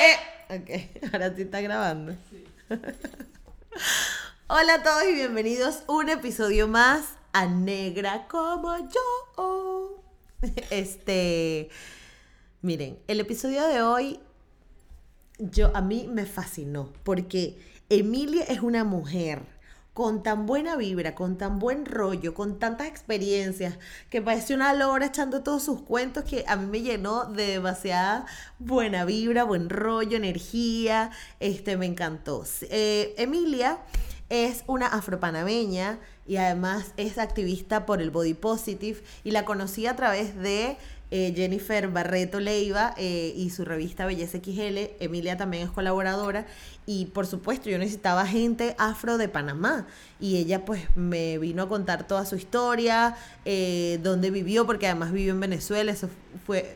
Eh, ok, ahora sí está grabando. Hola a todos y bienvenidos a un episodio más a Negra como yo. Este, miren, el episodio de hoy yo a mí me fascinó porque Emilia es una mujer con tan buena vibra, con tan buen rollo, con tantas experiencias, que parece una lora echando todos sus cuentos que a mí me llenó de demasiada buena vibra, buen rollo, energía, este me encantó. Eh, Emilia es una afropanameña y además es activista por el body positive y la conocí a través de eh, Jennifer Barreto Leiva eh, y su revista Belleza XL. Emilia también es colaboradora y por supuesto yo necesitaba gente afro de Panamá y ella pues me vino a contar toda su historia, eh, dónde vivió, porque además vivió en Venezuela,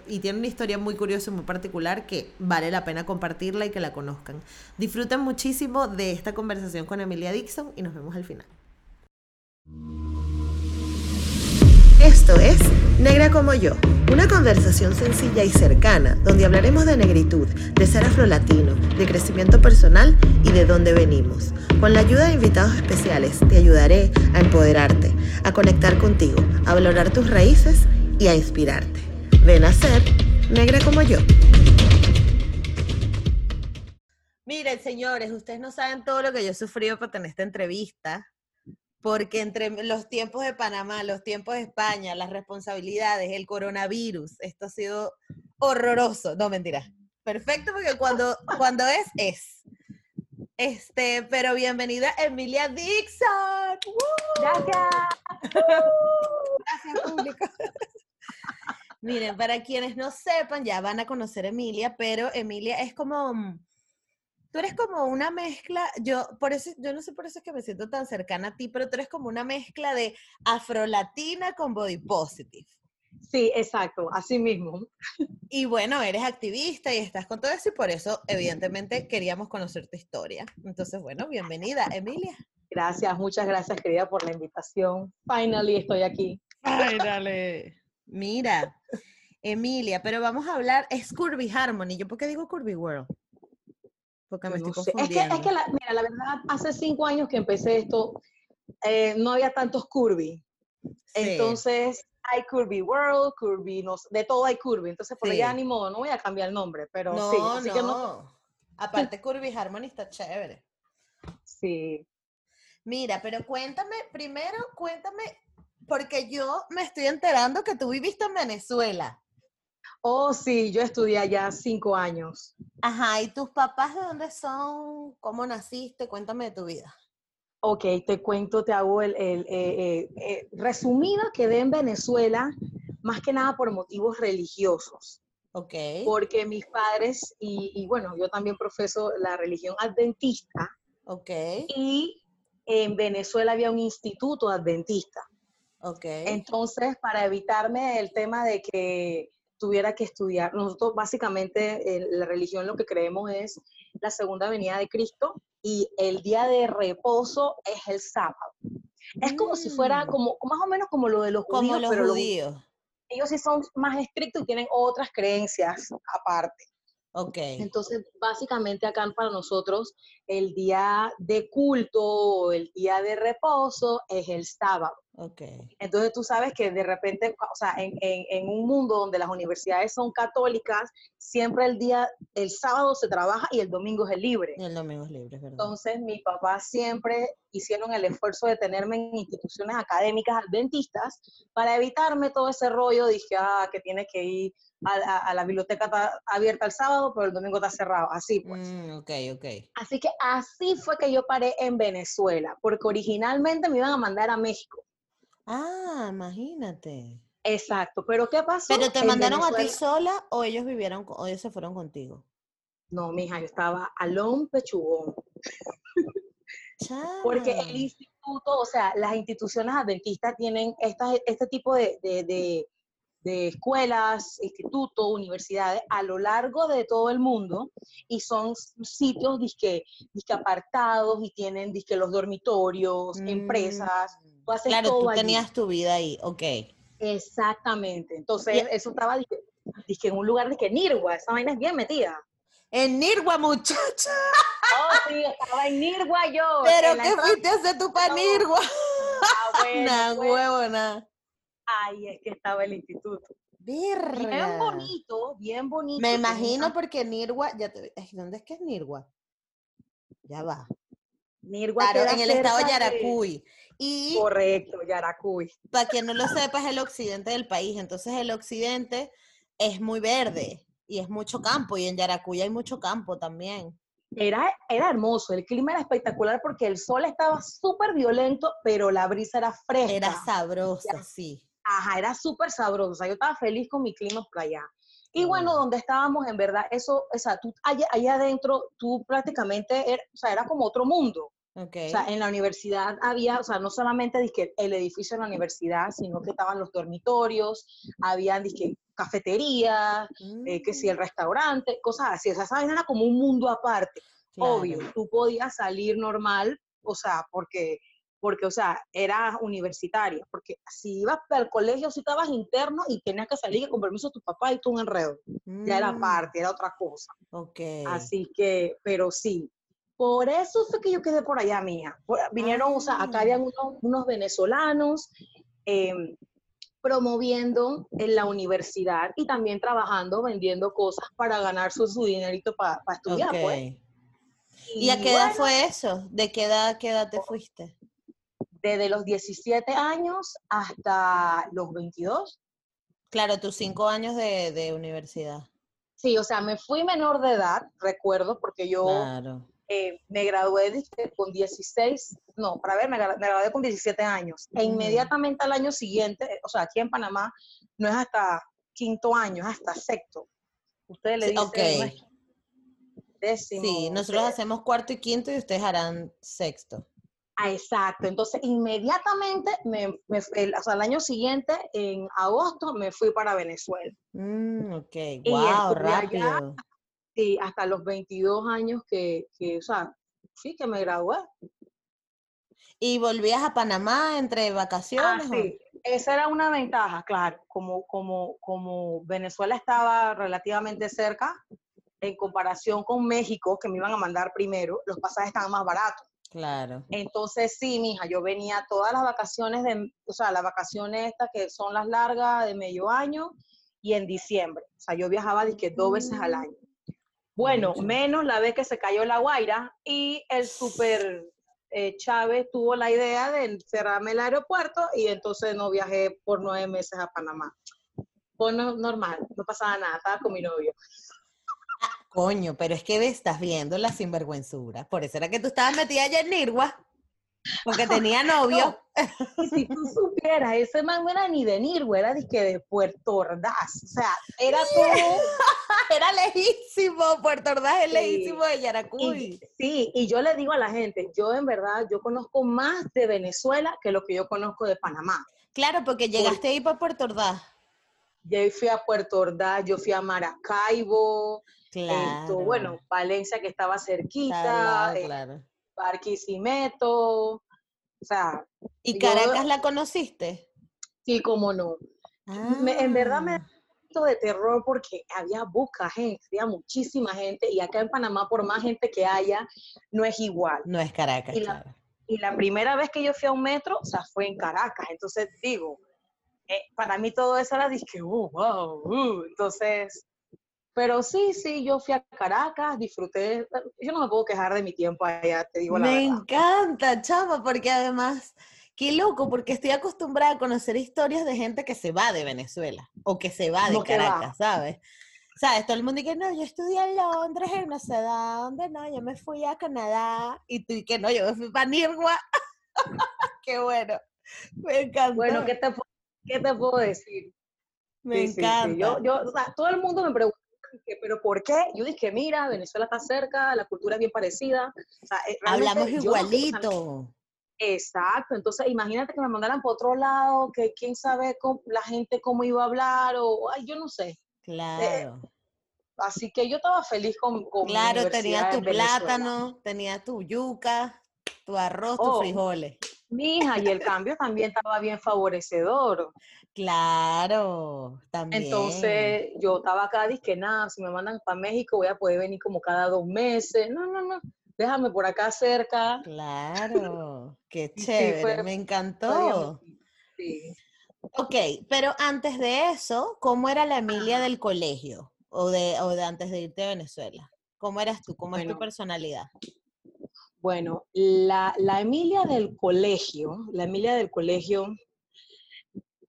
y tiene una historia muy curiosa y muy particular que vale la pena compartirla y que la conozcan. Disfruten muchísimo de esta conversación con Emilia Dixon y nos vemos al final. Esto es Negra como yo, una conversación sencilla y cercana donde hablaremos de negritud, de ser afrolatino, de crecimiento personal y de dónde venimos. Con la ayuda de invitados especiales te ayudaré a empoderarte, a conectar contigo, a valorar tus raíces y a inspirarte. Ven a ser negra como yo. Miren, señores, ustedes no saben todo lo que yo he sufrido para tener esta entrevista porque entre los tiempos de Panamá, los tiempos de España, las responsabilidades, el coronavirus, esto ha sido horroroso. No, mentira. Perfecto, porque cuando, cuando es, es. Este, pero bienvenida Emilia Dixon. Gracias. Gracias, público. Miren, para quienes no sepan, ya van a conocer a Emilia, pero Emilia es como mm, tú eres como una mezcla, yo por eso, yo no sé por eso es que me siento tan cercana a ti, pero tú eres como una mezcla de afrolatina con body positive. Sí, exacto, así mismo. Y bueno, eres activista y estás con todo eso y por eso evidentemente queríamos conocer tu historia. Entonces, bueno, bienvenida, Emilia. Gracias, muchas gracias querida por la invitación. Finally estoy aquí. Finally. Mira, Emilia, pero vamos a hablar, es Curvy Harmony. ¿Yo por qué digo Curvy World? Porque me estoy confundiendo. Es que, la, mira, la verdad, hace cinco años que empecé esto, eh, no había tantos curvy. Entonces, hay Curvy World, Curvy, no, de todo hay Curvy. Entonces, por sí. ni modo, no voy a cambiar el nombre, pero no, sí. Así no. Que no. Aparte, Curvy Harmony está chévere. Sí. Mira, pero cuéntame, primero, cuéntame, porque yo me estoy enterando que tú viviste en Venezuela. Oh, sí, yo estudié allá cinco años. Ajá, ¿y tus papás de dónde son? ¿Cómo naciste? Cuéntame de tu vida. Ok, te cuento, te hago el, el eh, eh, resumido, quedé en Venezuela más que nada por motivos religiosos. Ok. Porque mis padres, y, y bueno, yo también profeso la religión adventista. Ok. Y en Venezuela había un instituto adventista. Ok. Entonces, para evitarme el tema de que tuviera que estudiar. Nosotros básicamente en la religión lo que creemos es la segunda venida de Cristo y el día de reposo es el sábado. Es como si fuera Mm. como más o menos como lo de los Como judíos, los pero los- judíos. ellos sí son más estrictos y tienen otras creencias aparte. Ok. Entonces, básicamente acá para nosotros el día de culto o el día de reposo es el sábado. Ok. Entonces tú sabes que de repente, o sea, en, en- en un mundo donde las universidades son católicas, siempre el día, el sábado se trabaja y el domingo es el libre. Y el domingo es libre, es verdad. Entonces mi papá siempre hicieron el esfuerzo de tenerme en instituciones académicas adventistas para evitarme todo ese rollo. Dije, ah, que tienes que ir a, a- a la biblioteca está abierta el sábado, pero el domingo está cerrado. Así pues. Mm, ok, ok. Así que así fue que yo paré en Venezuela, porque originalmente me iban a mandar a México. Ah, imagínate. Exacto, pero ¿qué pasó? ¿Pero te En mandaron a ti sola o ellos vivieron, o ellos se fueron contigo? No, mija, yo estaba alón pechugón. Porque el instituto, o sea, las instituciones adventistas tienen estas, este tipo de, de- de- de escuelas, institutos, universidades a lo largo de todo el mundo y son sitios disque, disque apartados y tienen disque los dormitorios, empresas, Mm. Tú haces Claro, todo tú allí. tenías tu vida ahí, ok. Exactamente. Entonces, eso estaba disque en un lugar de que Nirgua, esa vaina es bien metida. En Nirgua, muchacha. Oh, sí, estaba en Nirgua yo. Pero ¿qué fuiste a hacer tú para No. Nirgua? Ah, bueno, Nah, huevo, nada. Ahí es que estaba el instituto. Bien bonito, bien bonito. Me imagino porque Nirgua, ya te, ay, ¿dónde es que es Nirgua? Ya va. Nirgua Claro, en el estado de Yaracuy. Y Correcto, Yaracuy. para quien no lo sepa, es el occidente del país. Entonces el occidente es muy verde y es mucho campo. Y en Yaracuy hay mucho campo también. Era, era hermoso, el clima era espectacular porque el sol estaba súper violento, pero la brisa era fresca. Era sabrosa, sí. Ajá, era súper sea, yo estaba feliz con mi clima por allá. Y bueno, bueno. donde estábamos, en verdad, eso, o sea, tú allá, allá adentro, tú prácticamente, era, o sea, era como otro mundo. Ok. O sea, en la universidad había, o sea, no solamente el edificio de la universidad, sino que estaban los dormitorios, habían dizque, cafeterías, eh, que si el Mm, restaurante, cosas así. O sea, esa era como un mundo aparte. Obvio, claro. tú podías salir normal, o sea, porque, porque, o sea, eras universitaria, porque si ibas al colegio, si estabas interno y tenías que salir con permiso de tu papá y tú un enredo, ya era Mm, parte, era otra cosa. Ok. Así que, pero sí, por eso fue que yo quedé por allá, mía. Por- Vinieron, o sea, acá Ah. habían unos, unos venezolanos em, promoviendo en la universidad y también trabajando, vendiendo cosas para ganar su, su dinerito para estudiar, ok. pues. ¿Y a qué edad fue eso? ¿De qué edad, qué edad te fuiste? Desde los 17 años hasta los 22. Claro, tus cinco años de, de universidad. Sí, o sea, me fui menor de edad, recuerdo, porque yo Claro. Eh, me gradué con 16, no, para ver, me, gra- me gradué con 17 años. E Ujú. inmediatamente al año siguiente, o sea, aquí en Panamá, no es hasta quinto año, es hasta sexto. Ustedes le dicen ok. no es décimo. Sí, nosotros hacemos cuarto y quinto y ustedes harán sexto. Ah, exacto. Entonces, inmediatamente, me, me el, o sea, el año siguiente, en agosto, me fui para Venezuela. Mm, ok, wow, allá. Sí, hasta los 22 años que, que, o sea, sí, que me gradué. ¿Y volvías a Panamá entre Ah, vacaciones? o- sí. Esa era una ventaja, claro. Como, como, como Venezuela estaba relativamente cerca, en comparación con México, que me iban a mandar primero, los pasajes estaban más baratos. Claro. Entonces, sí, mija, yo venía todas las vacaciones, de, o sea, las vacaciones estas que son las largas de medio año y en diciembre. O sea, yo viajaba dos veces al Mm. año. Bueno, menos la vez que se cayó la Guaira y el super eh, Chávez tuvo la idea de cerrarme el aeropuerto y entonces no viajé por nueve meses a Panamá. No- normal, no pasaba nada, estaba con mi novio. Coño, pero es que estás viendo la sinvergüenzura. Por eso era que tú estabas metida allá en Nirgua. Porque tenía novio. Y si tú supieras, ese man no era ni de Nirgua, era de, que de Puerto Ordaz. O sea, era todo... Era lejísimo. Puerto Ordaz es Sí. lejísimo de Y, Yaracuy. sí, y yo le digo a la gente, yo en verdad, yo conozco más de Venezuela que lo que yo conozco de Panamá. Claro, porque llegaste ahí para Puerto Ordaz. Yo fui a Puerto Ordaz, yo fui a Maracaibo, Claro. esto, bueno, Valencia que estaba cerquita, eh, claro. Barquisimeto, o sea, ¿Y yo- Caracas la conociste? sí, cómo no. Me- en verdad me- Ah, poquito de terror porque había poca gente, había muchísima gente y acá en Panamá por más gente que haya, no es igual. No es Caracas, Y la- claro. Y la primera vez que yo fui a un metro, o sea, fue en Caracas. Entonces, digo, eh, para mí todo eso era, dije, uh, wow, uh". Entonces, pero sí, sí, yo fui a Caracas, disfruté. Yo no me puedo quejar de mi tiempo allá, te digo la Me verdad. encanta, chama, porque además, qué loco, porque estoy acostumbrada a conocer historias de gente que se va de Venezuela o que se va de No, que va. Caracas, ¿sabes? ¿Sabes? Todo el mundo dice, no, yo estudié en Londres, en no sé dónde, no, yo me fui a Canadá, y tú, y que no, yo me fui para Nirgua. qué bueno, me encanta. Bueno, ¿qué te, pu- qué te puedo decir? me Sí, sí, sí. encanta. Yo, yo, o sea, todo el mundo me pregunta, dije, ¿pero por qué? Yo dije, mira, Venezuela está cerca, la cultura es bien parecida. O sea, eh, Hablamos no igualito. Exacto, entonces imagínate que me mandaran por otro lado, que quién sabe cómo- la gente cómo iba a hablar, o ay, yo no sé. Claro. Así que yo estaba feliz con, con mi Claro, universidad tenías tu plátano, tenías tu yuca, tu arroz, tus Oh. frijoles. Mija, y el cambio también estaba bien favorecedor. Claro, también. Entonces, yo estaba acá, dije, nada, si me mandan para México voy a poder venir como cada dos meses. No, no, no, déjame por acá cerca. Claro, qué chévere, me encantó. Sí. Ok, pero antes de eso, ¿cómo era la Emilia del colegio? O de, o de antes de irte a Venezuela. ¿Cómo eras tú? ¿Cómo es tu personalidad? Bueno, la, Emilia del colegio, la Emilia del colegio,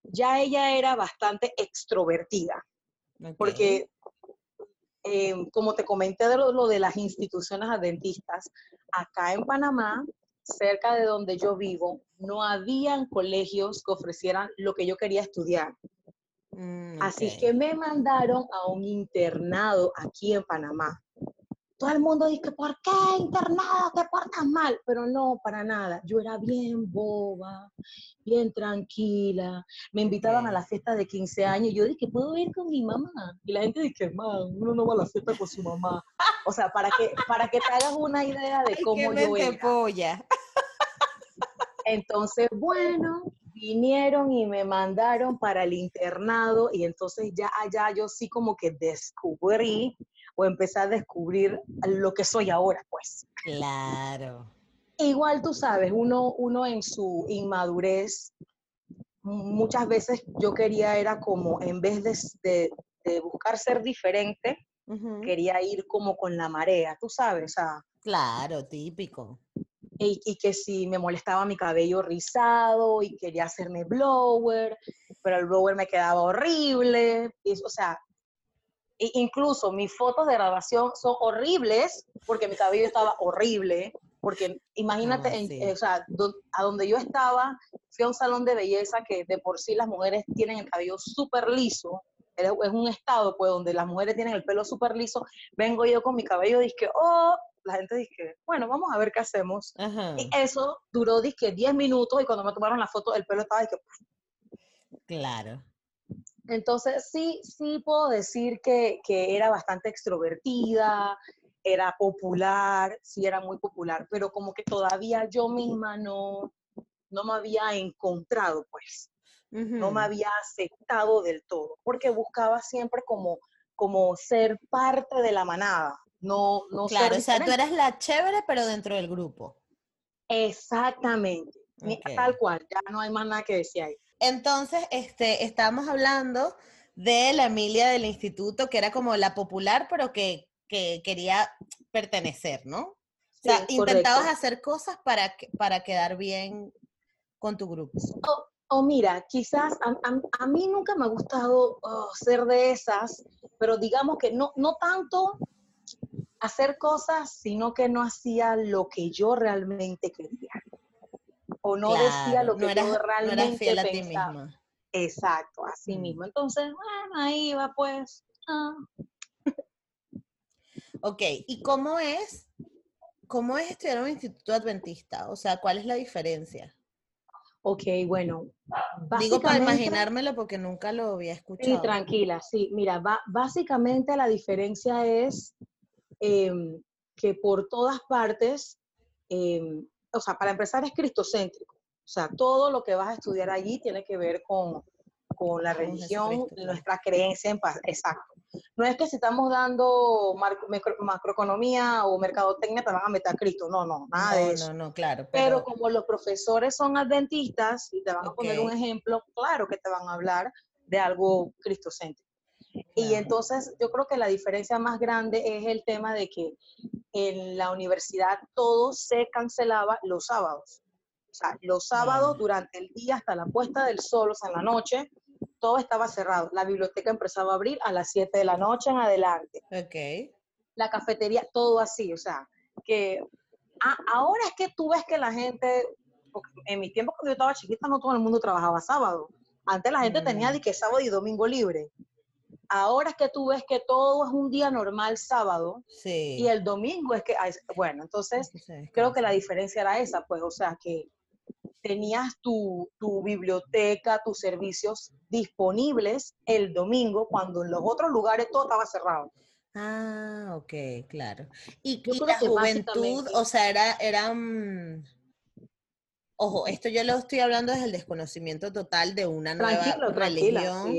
ya ella era bastante extrovertida. Porque, em, como te comenté de lo, de las instituciones adventistas, acá en Panamá, cerca de donde yo vivo, no habían colegios que ofrecieran lo que yo quería estudiar. Mm, Así que me mandaron a un internado aquí en Panamá todo el mundo dice, ¿por qué internado? Te portas mal. Pero no, para nada. Yo era bien boba, bien tranquila. Me invitaban a la fiesta de 15 años. Y yo dije, ¿puedo ir con mi mamá? Y la gente dice, man, uno no va a la fiesta con su mamá. O sea, para que, para que te hagas una idea de cómo yo era. Polla. Entonces, bueno, vinieron y me mandaron para el internado y entonces ya allá yo sí como que descubrí o empezar a descubrir lo que soy ahora, pues. Claro. Igual tú sabes, uno, uno en su inmadurez, muchas veces yo quería, era como, en vez de, buscar ser diferente, quería ir como con la marea, tú sabes, o Claro, típico. Y, y, que si me molestaba mi cabello rizado y quería hacerme blower, pero el blower me quedaba horrible. Y, o sea, incluso mis fotos de grabación son horribles porque mi cabello estaba horrible. Porque imagínate, ah, o sea, a donde yo estaba, fui a un salón de belleza que de por sí las mujeres tienen el cabello súper liso. Es un estado, pues, donde las mujeres tienen el pelo súper liso. Vengo yo con mi cabello, dije, oh, la gente dice, bueno, vamos a ver qué hacemos. Y eso duró, dije, 10 minutos y cuando me tomaron la foto, el pelo estaba, dije, claro. Entonces, sí, sí puedo decir que, era bastante extrovertida, era popular, sí era muy popular, pero como que todavía yo misma no, no me había encontrado, pues. No me había aceptado del todo, porque buscaba siempre como, como ser parte de la manada, no, no Claro, o sea, tú eras la chévere, pero dentro del grupo. Exactamente, tal cual, ya no hay más nada que decir ahí. Entonces, este, estábamos hablando de la Emilia del instituto, que era como la popular, pero que, quería pertenecer, ¿no? o sea, intentabas hacer cosas para, para quedar bien con tu grupo. O, mira, quizás a, mí nunca me ha gustado oh, ser de esas, pero digamos que no, no tanto hacer cosas, sino que no hacía lo que yo realmente quería o no decía lo que yo realmente pensaba. Exacto, así mm. mismo. Entonces, bueno, ahí va pues. Ah. Ok, ¿y cómo es, cómo es estudiar en un instituto adventista? O sea, ¿cuál es la diferencia? Ok, bueno. Digo para imaginármelo porque nunca lo había escuchado. Sí, tranquila, sí. Mira, básicamente la diferencia es em, que por todas partes em, o sea, para empezar es cristocéntrico. O sea, todo lo que vas a estudiar allí tiene que ver con, con la religión, nuestra creencia en paz. Exacto. No es que si estamos dando macroeconomía o mercadotecnia te van a meter a Cristo. No, no, nada de eso. No, no, claro. Pero... como los profesores son adventistas y te van a poner un ejemplo, claro que te van a hablar de algo cristocéntrico. Y entonces yo creo que la diferencia más grande es el tema de que en la universidad todo se cancelaba los sábados. O sea, los sábados durante el día hasta la puesta del sol, o sea, en la noche, todo estaba cerrado. La biblioteca empezaba a abrir a las 7 de la noche en adelante. Ok. La cafetería, todo así, o sea, que ahora es que tú ves que la gente, en mi tiempo cuando yo estaba chiquita no todo el mundo trabajaba sábado. Antes la gente tenía mm. de que sábado y domingo libre. Ahora es que tú ves que todo es un día normal sábado y el domingo es que, bueno, entonces creo que la diferencia era esa, pues, o sea, que tenías tu, biblioteca, tus servicios disponibles el domingo cuando en los otros lugares todo estaba cerrado. Ah, ok, claro. Y, la juventud, o sea, era, eran ojo, esto yo lo estoy hablando desde el desconocimiento total de una nueva religión,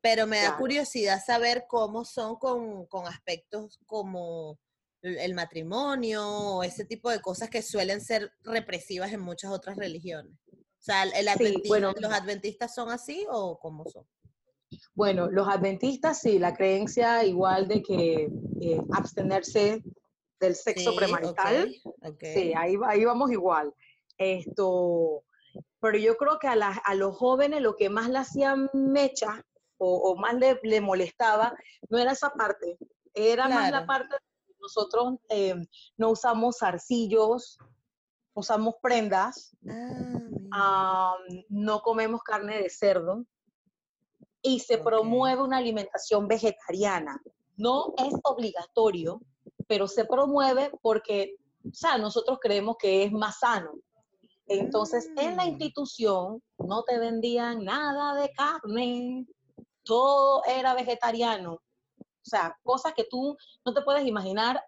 pero me da curiosidad saber cómo son con, con aspectos como el matrimonio o ese tipo de cosas que suelen ser represivas en muchas otras religiones. O sea, el ¿los adventistas son así o cómo son? Bueno, los adventistas sí, la creencia igual de que eh, abstenerse del sexo premarital, sí, ahí, ahí vamos igual. Esto, pero yo creo que a, a los jóvenes lo que más le hacían mecha o, más le, molestaba no era esa parte, era más la parte de nosotros eh, no usamos zarcillos, usamos prendas, ah, no comemos carne de cerdo y se promueve una alimentación vegetariana. No es obligatorio, pero se promueve porque, o sea, nosotros creemos que es más sano. Entonces, en la mm. institución no te vendían nada de carne, todo era vegetariano. O sea, cosas que tú no te puedes imaginar,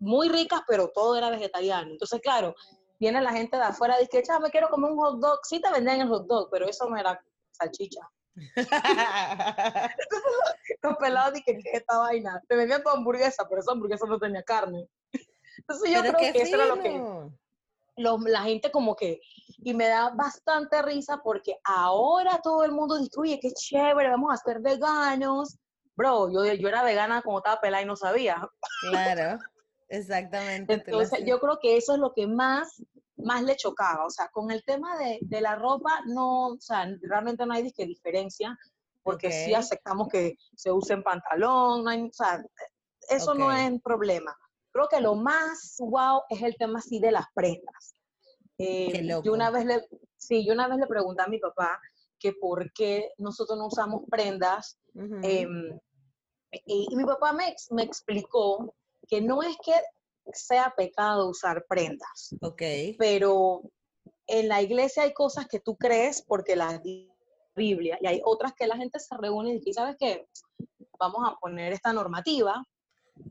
muy ricas, pero todo era vegetariano. Entonces, claro, viene la gente de afuera y dice, me quiero comer un hot dog. Sí te vendían el hot dog, pero eso no era salchicha. los pelados dije, ¿qué esta vaina? Te vendían tu hamburguesa, pero esa hamburguesa no tenía carne. Entonces yo creo que eso era lo que la gente como que, y me da bastante risa porque ahora todo el mundo dice, oye, qué chévere, vamos a ser veganos. Bro, yo, yo era vegana como estaba pelada y no sabía. Claro, exactamente. Entonces yo creo que eso es lo que más más le chocaba. O sea, con el tema de, de la ropa, no, o sea, realmente no hay disque diferencia, porque sí aceptamos que se use en pantalón, no hay, o sea, eso no es un problema. Creo que lo más wow es el tema así de las prendas. Eh, yo una vez le, sí, yo una vez le pregunté a mi papá que por qué nosotros no usamos prendas. Em, y, y, mi papá me, me explicó que no es que sea pecado usar prendas. Ok. Pero en la iglesia hay cosas que tú crees porque la Biblia y hay otras que la gente se reúne y dice, ¿sabes qué? Vamos a poner esta normativa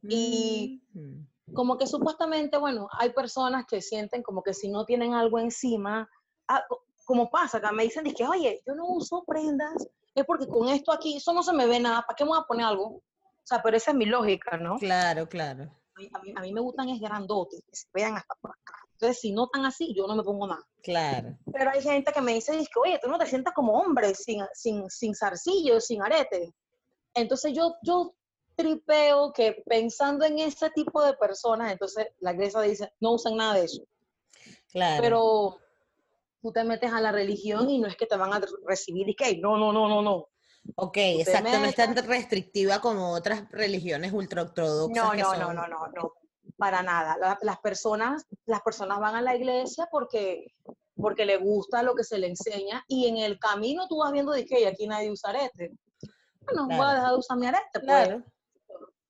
y mm. Como que supuestamente, bueno, hay personas que sienten como que si no tienen algo encima, ah, como pasa, que me dicen, que, oye, yo no uso prendas, es porque con esto aquí, eso no se me ve nada, ¿para qué me voy a poner algo? O sea, pero esa es mi lógica, ¿no? Claro, claro a mí, me gustan es grandotes, que se vean hasta por acá. Entonces, si no tan así, yo no me pongo nada. Claro. Pero hay gente que me dice, oye, tú no te sientas como hombre, sin, sin, sin zarcillo, sin arete. Entonces, yo, yo tripeo que pensando en ese tipo de personas, entonces la iglesia dice, no usen nada de eso. Claro. Pero tú te metes a la religión y no es que te van a recibir y que, no, no, no, no, no. Ok, exacto, no es tan restrictiva como otras religiones ultraortodoxas. No, no, no, no, no, no, para nada. las, personas, las personas van a la iglesia porque, porque le gusta lo que se le enseña y en el camino tú vas viendo de que aquí nadie usa arete. Bueno, voy a dejar de usar mi arete, pues.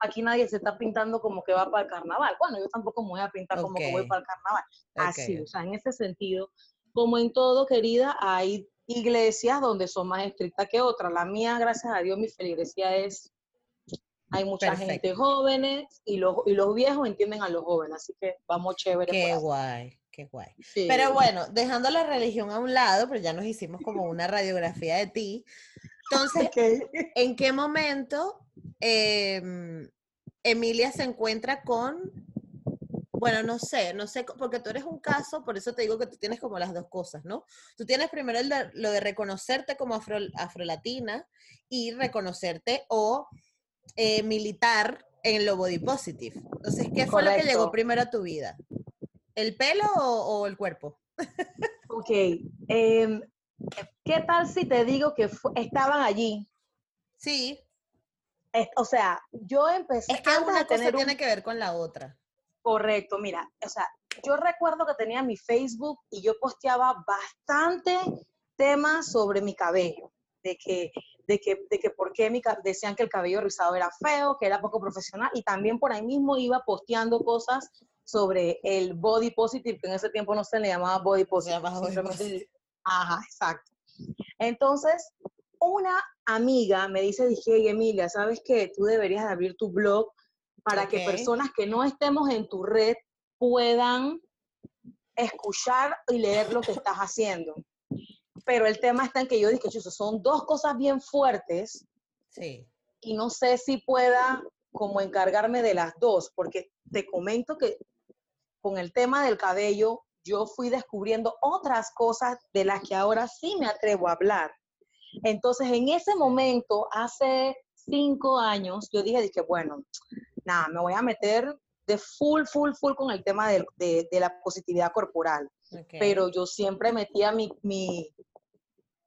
Aquí nadie se está pintando como que va para el carnaval. Bueno, yo tampoco me voy a pintar como que voy para el carnaval. Así, o sea, en ese sentido, como en todo, querida, hay iglesias donde son más estrictas que otras. La mía, gracias a Dios, mi feligresía es, hay mucha gente jóvenes y los, y los viejos entienden a los jóvenes, así que vamos chévere. Qué guay, qué guay. Pero bueno, dejando la religión a un lado, pero ya nos hicimos como una radiografía de ti. Entonces, ¿en qué momento em, Emilia se encuentra con bueno, no sé, no sé, porque tú eres un caso, por eso te digo que tú tienes como las dos cosas, ¿no? Tú tienes primero lo de reconocerte como afro, afrolatina y reconocerte o eh, militar en lo body positive. Entonces, ¿qué fue lo que llegó primero a tu vida? ¿El pelo o, el cuerpo? ok. Em, ¿Qué tal si te digo que estaban allí? Sí. o sea, yo empecé. Es que una cosa tiene que ver con la otra. Correcto, mira, o sea, yo recuerdo que tenía mi Facebook y yo posteaba bastante temas sobre mi cabello, de que, de que, de que por qué mi, decían que el cabello rizado era feo, que era poco profesional, y también por ahí mismo iba posteando cosas sobre el body positive, que en ese tiempo no se le llamaba body positive. Ajá, exacto. Entonces, una amiga me dice, dije, Emilia, ¿sabes qué? Tú deberías abrir tu blog para que personas que no estemos en tu red puedan escuchar y leer lo que estás haciendo. Pero el tema está en que yo dije, "Chuzo, son dos cosas bien fuertes Sí. y no sé si pueda como encargarme de las dos, porque te comento que con el tema del cabello, yo fui descubriendo otras cosas de las que ahora sí me atrevo a hablar. Entonces, en ese momento, hace cinco años, yo dije, dije, bueno, nada, me voy a meter de full, full, full con el tema de, de la positividad corporal. Pero yo siempre metía mi, mi,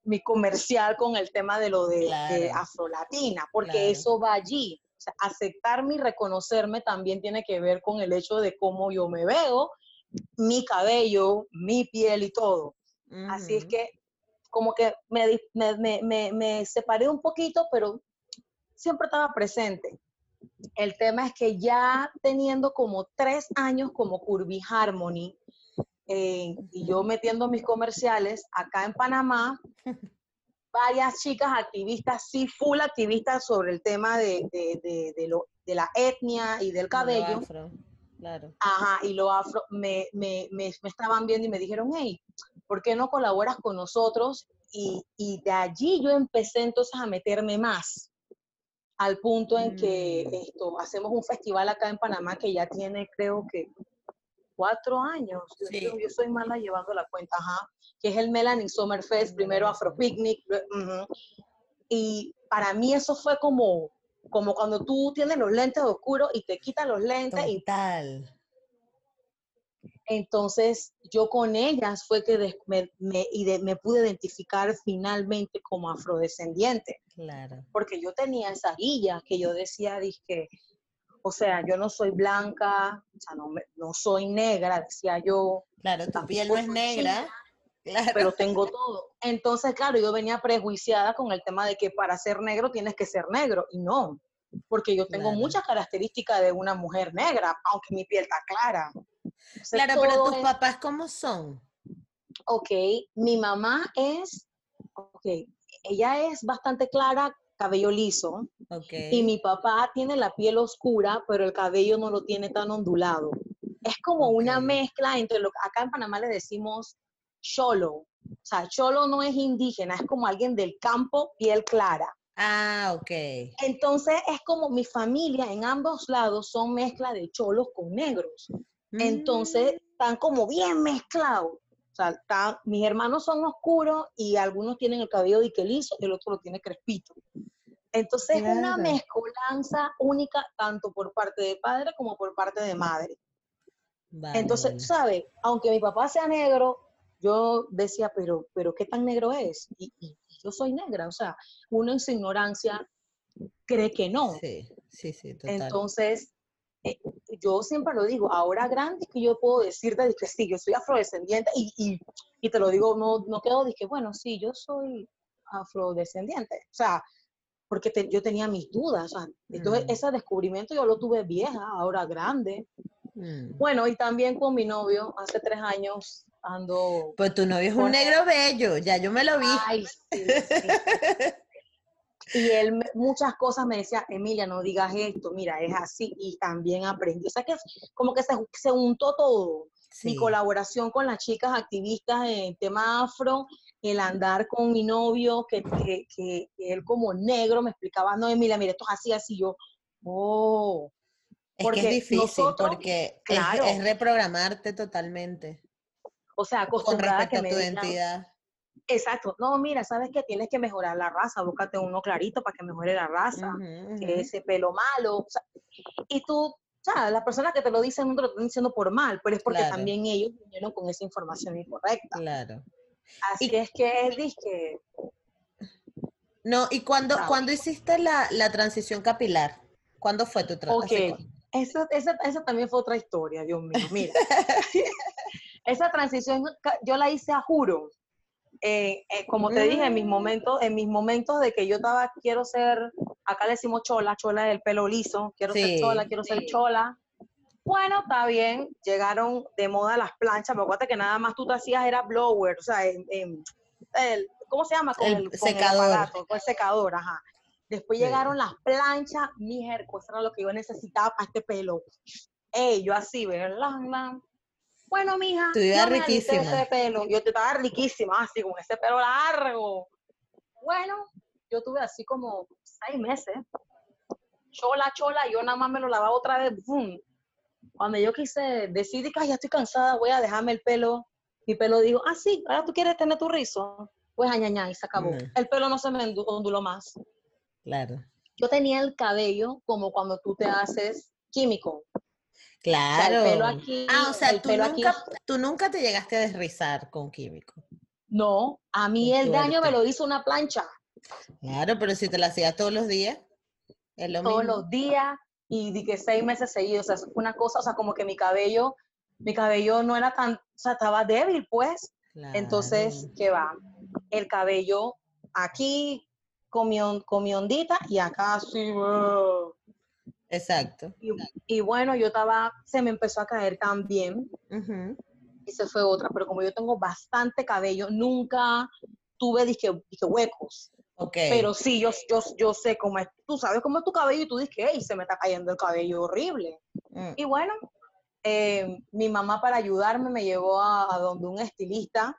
mi comercial con el tema de lo de, de Claro. afrolatina, porque Claro. eso va allí. O sea, aceptarme y reconocerme también tiene que ver con el hecho de cómo yo me veo, mi cabello, mi piel y todo. Así es que como que me, me, me- me- me separé un poquito, pero siempre estaba presente. El tema es que ya teniendo como tres años como Curvy Harmony, eh, y yo metiendo mis comerciales acá en Panamá, varias chicas activistas, sí, full activistas sobre el tema de, de- de- de lo- de la etnia y del Lo cabello. Claro. Ajá, y lo afro, me, me, me, me estaban viendo y me dijeron, hey, ¿por qué no colaboras con nosotros? Y, y de allí yo empecé entonces a meterme más, al punto en que Mm. esto, hacemos un festival acá en Panamá que ya tiene, creo que, cuatro años. Yo, Sí. yo- yo soy mala llevando la cuenta, ajá, que es el Melanin Summer Fest, primero Afro Picnic, lue- ujú. y para mí eso fue como, como cuando tú tienes los lentes oscuros y te quitas los lentes y Total. Entonces, yo con ellas fue que me, me- pude identificar finalmente como afrodescendiente, Claro. porque yo tenía esa guilla que yo decía, dije, o sea, yo no soy blanca, o sea, no, no soy negra, decía yo, Claro, tu piel no es negra. Claro. pero tengo todo. Entonces, claro, yo venía prejuiciada con el tema de que para ser negro tienes que ser negro, y no, porque yo tengo Claro. muchas características de una mujer negra, aunque mi piel está clara. Entonces, Claro, pero tus es- papás, ¿cómo son? Ok, mi mamá es, ok, ella es bastante clara, cabello liso, Ok. y mi papá tiene la piel oscura, pero el cabello no lo tiene tan ondulado. Es como una mezcla entre lo que acá en Panamá le decimos cholo. O sea, cholo no es indígena, es como alguien del campo, piel clara. Ah, ok. Entonces es como mi familia en ambos lados son mezcla de cholos con negros. Entonces Mm, están como bien mezclados. O sea, están- mis hermanos son oscuros y algunos tienen el cabello de que liso y el otro lo tiene crespito. Entonces es una mezcolanza única tanto por parte de padre como por parte de madre. vale, Entonces. ¿sabes? Aunque mi papá sea negro, yo decía, pero, pero ¿qué tan negro es? Y, y yo soy negra, o sea, uno en su ignorancia cree que no. Sí, sí, sí, total. Entonces, eh, yo siempre lo digo, ahora grande que yo puedo decirte que sí, yo soy afrodescendiente y, y, y te lo digo, no, no quedo que, bueno, sí, yo soy afrodescendiente. O sea, porque te- yo tenía mis dudas. o sea, entonces, Mm. ese descubrimiento yo lo tuve vieja, ahora grande. Mm. Bueno, y también con mi novio, hace tres años ando... Pues tu novio es un negro bello, ya yo me lo vi. Ay, sí, sí. Y él muchas cosas me decía, Emilia, no digas esto, mira, es así. Y también aprendí. O sea que como que se, se untó todo. Mi Sí, colaboración con las chicas activistas en tema afro, el andar con mi novio, que, que, que él como negro me explicaba, no, Emilia, mira, esto es así, así. Yo, oh, es que porque es difícil nosotros- porque es, reprogramarte totalmente o sea, con acostumbrada a que a me tu digan, identidad. Exacto. No, mira, sabes que tienes que mejorar la raza, búscate uno clarito para que mejore la raza, que ese pelo malo. o sea, y tú, o sea, las personas que te lo dicen no te lo están diciendo por mal, pero es porque Claro. también ellos vinieron con esa información incorrecta. Claro. Así es que es disque, No, ¿y cuándo, Bravo. cuándo hiciste la, la transición capilar? ¿Cuándo fue tu ok, transición? esa, esa, esa también fue otra historia, Dios mío, mira. esa transición yo la hice a juro. Eh, eh, como te dije, en mis Mm. momentos, en mis momentos de que yo estaba, quiero ser, acá le decimos chola, chola es el pelo liso, quiero Sí, ser chola, quiero ser chola. Bueno, está bien, llegaron de moda las planchas, pero acuérdate que nada más tú te hacías era blower, o sea, en- en- el- ¿cómo se llama? Con El el, con secador. el aparato, con el secador, ajá. Después Sí. llegaron las planchas, mi pues era lo que yo necesitaba para este pelo. Ey, yo así, ¿verdad? Bueno, mija, Tú ibas riquísima. ese pelo. Yo te estaba riquísima, así, con ese pelo largo. Bueno, yo tuve así como seis meses. Chola, chola, yo nada más me lo lavaba otra vez. ¡Bum! Cuando yo quise decidir que "Ay, ya estoy cansada, voy a dejarme el pelo, mi pelo dijo, ah, sí, ahora tú quieres tener tu rizo. Pues añañá, y se acabó. Mm. El pelo no se me ondu- onduló más. Claro. Yo tenía el cabello como cuando tú te haces químico. O sea, Claro. el pelo aquí, ah, o sea, tú aquí. nunca, tú nunca te llegaste a desrizar con químico. No, a mí Qué el daño me lo hizo una plancha. Claro, pero si te lo hacías todos los días, es lo todos mismo. los días y di que seis meses seguidos, o sea, fue una cosa, o sea, como que mi cabello, mi cabello no era tan, o sea, estaba débil, pues. Entonces. ¿qué va? El cabello aquí con mi, on- con mi ondita y acá así. ¡ah! Exacto. Y, y bueno, yo estaba, se me empezó a caer también, Ujú. y se fue otra, pero como yo tengo bastante cabello, nunca tuve disque huecos. Ok. Pero sí, yo, yo, yo sé cómo es, tú sabes cómo es tu cabello y tú dices, hey, se me está cayendo el cabello horrible. Mm, Y bueno, eh, mi mamá para ayudarme me llevó a, a donde un estilista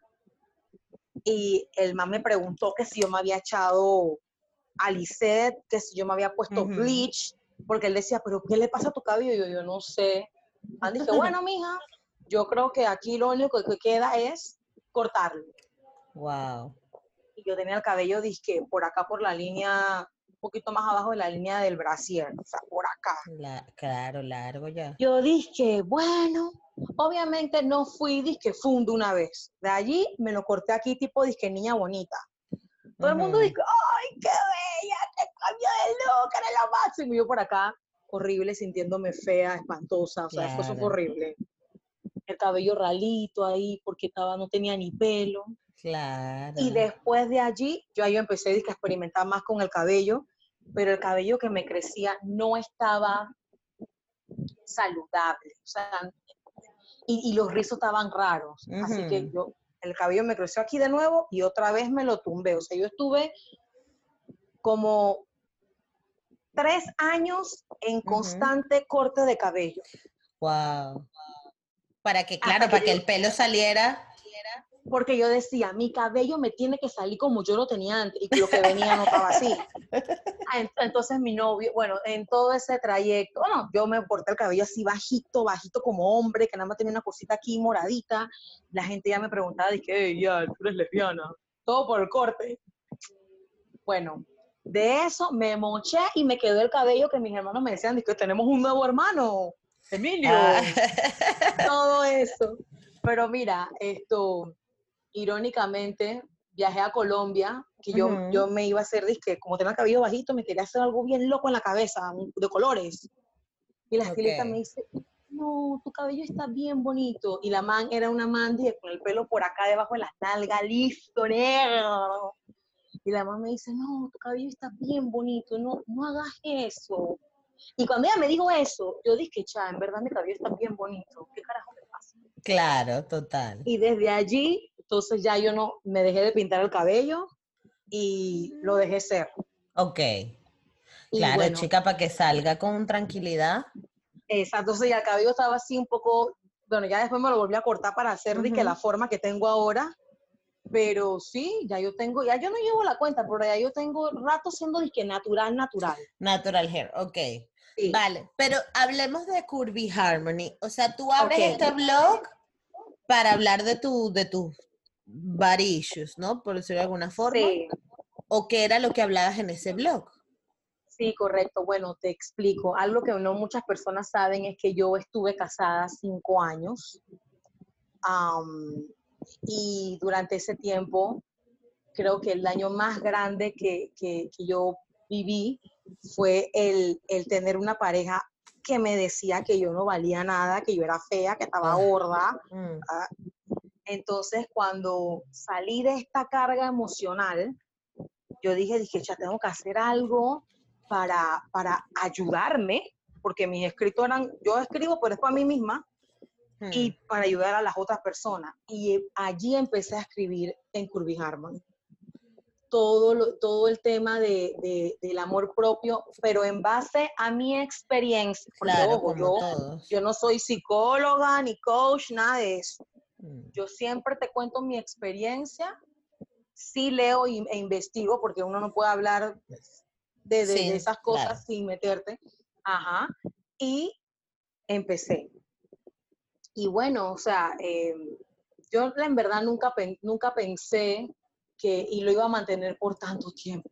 y el man me preguntó que si yo me había echado Alicet, que si yo me había puesto bleach, porque él decía, pero ¿qué le pasa a tu cabello? Y yo, yo no sé. Man dije, bueno, mija, yo creo que aquí lo único que queda es cortarlo. Wow. Y yo tenía el cabello, disque, por acá por la línea, un poquito más abajo de la línea del brasier, o sea, por acá. La- claro, largo ya. Yo dije, bueno, obviamente no fui disque fundo una vez. De allí me lo corté aquí tipo disque niña bonita. Todo el mundo dice, ¡ay, qué bella! ¡Qué cambio de look! ¡Era lo máximo! Y yo por acá, horrible, sintiéndome fea, espantosa. O sea, eso fue Claro. horrible. El cabello ralito ahí porque estaba, no tenía ni pelo. Claro. Y después de allí, yo ahí empecé a experimentar más con el cabello, pero el cabello que me crecía no estaba saludable. O sea, y, y los rizos estaban raros. Así que yo, el cabello me creció aquí de nuevo y otra vez me lo tumbé. O sea, yo estuve como tres años en constante corte de cabello. Wow. Para que, claro, para que el pelo saliera. Porque yo decía, mi cabello me tiene que salir como yo lo tenía antes y lo que venía no estaba así. Ah, ent- Entonces mi novio, bueno, en todo ese trayecto, bueno, yo me corté el cabello así bajito, bajito como hombre, que nada más tenía una cosita aquí moradita. La gente ya me preguntaba, dije, "Ey, ya, tú eres lesbiana. Todo por el corte. Bueno, de eso me moché y me quedó el cabello que mis hermanos me decían, que tenemos un nuevo hermano, Emilio. Ah, todo eso. Pero mira, esto, irónicamente, viajé a Colombia, que yo, yo me iba a hacer, disque, como tenía el cabello bajito, me quería hacer algo bien loco en la cabeza, de colores. Y la estilista me dice, no, tu cabello está bien bonito. Y la man era una man dije, con el pelo por acá debajo de las nalgas, listo, negro. Y la man me dice, no, tu cabello está bien bonito, no, no hagas eso. Y cuando ella me dijo eso, yo dije, cha, en verdad mi cabello está bien bonito. ¿Qué carajo me pasa? claro, total. Y desde allí, entonces ya yo no me dejé de pintar el cabello y lo dejé ser. Ok. Y Claro, bueno, chica, para que salga con tranquilidad. exacto, entonces ya el cabello estaba así un poco, bueno, ya después me lo volví a cortar para hacer de que la forma que tengo ahora. Pero sí, ya yo tengo, ya yo no llevo la cuenta, pero ya yo tengo rato siendo disque natural, natural. Natural hair, ok. Sí. Vale, pero hablemos de Curvy Harmony. O sea, tú abres este blog para hablar de tu, de tus issues, ¿no? Por decirlo de alguna forma. Sí, ¿O qué era lo que hablabas en ese blog? sí, correcto. Bueno, te explico. Algo que no muchas personas saben es que yo estuve casada cinco años. Y durante ese tiempo, creo que el daño más grande que, que- que yo viví fue el, el tener una pareja que me decía que yo no valía nada, que yo era fea, que estaba Ah. gorda. Mm, Entonces, cuando salí de esta carga emocional, yo dije, dije, ya tengo que hacer algo para, para ayudarme, porque mis escritos eran, yo escribo, pero es para mí misma, mm. y para ayudar a las otras personas. Y allí empecé a escribir en Curvy Harmony. todo, lo- todo el tema de, de- del amor propio, pero en base a mi experiencia. Porque, Claro, ojo, yo, yo no soy psicóloga ni coach, nada de eso. Mm, Yo siempre te cuento mi experiencia, sí leo e investigo, porque uno no puede hablar de, de- de Sí, esas cosas claro. sin meterte. Ajá. Y empecé. Y bueno, o sea, eh, yo en verdad nunca, nunca pensé que y lo iba a mantener por tanto tiempo.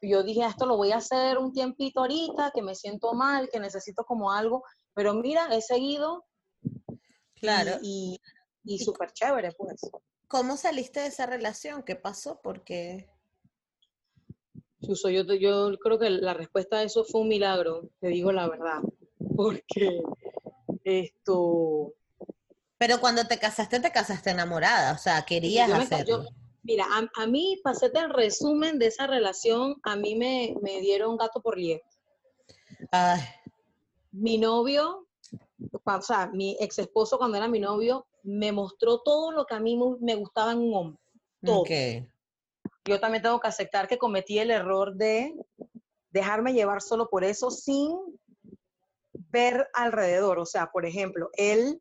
Yo dije, esto lo voy a hacer un tiempito ahorita, que me siento mal, que necesito como algo, pero mira, he seguido Claro. y, y, y súper chévere, pues. ¿Cómo saliste de esa relación? ¿Qué pasó? Porque Suso, yo, yo creo que la respuesta a eso fue un milagro, te digo la verdad, porque esto, Pero cuando te casaste, te casaste enamorada, o sea, querías yo me ca- yo- hacerlo. mira, a, a mí, para hacerte el resumen de esa relación, a mí me, me dieron gato por liebre. Ay, Mi novio, o sea, mi ex esposo cuando era mi novio, me mostró todo lo que a mí me gustaba en un hombre. todo. ok. yo también tengo que aceptar que cometí el error de dejarme llevar solo por eso sin ver alrededor. O sea, por ejemplo, él,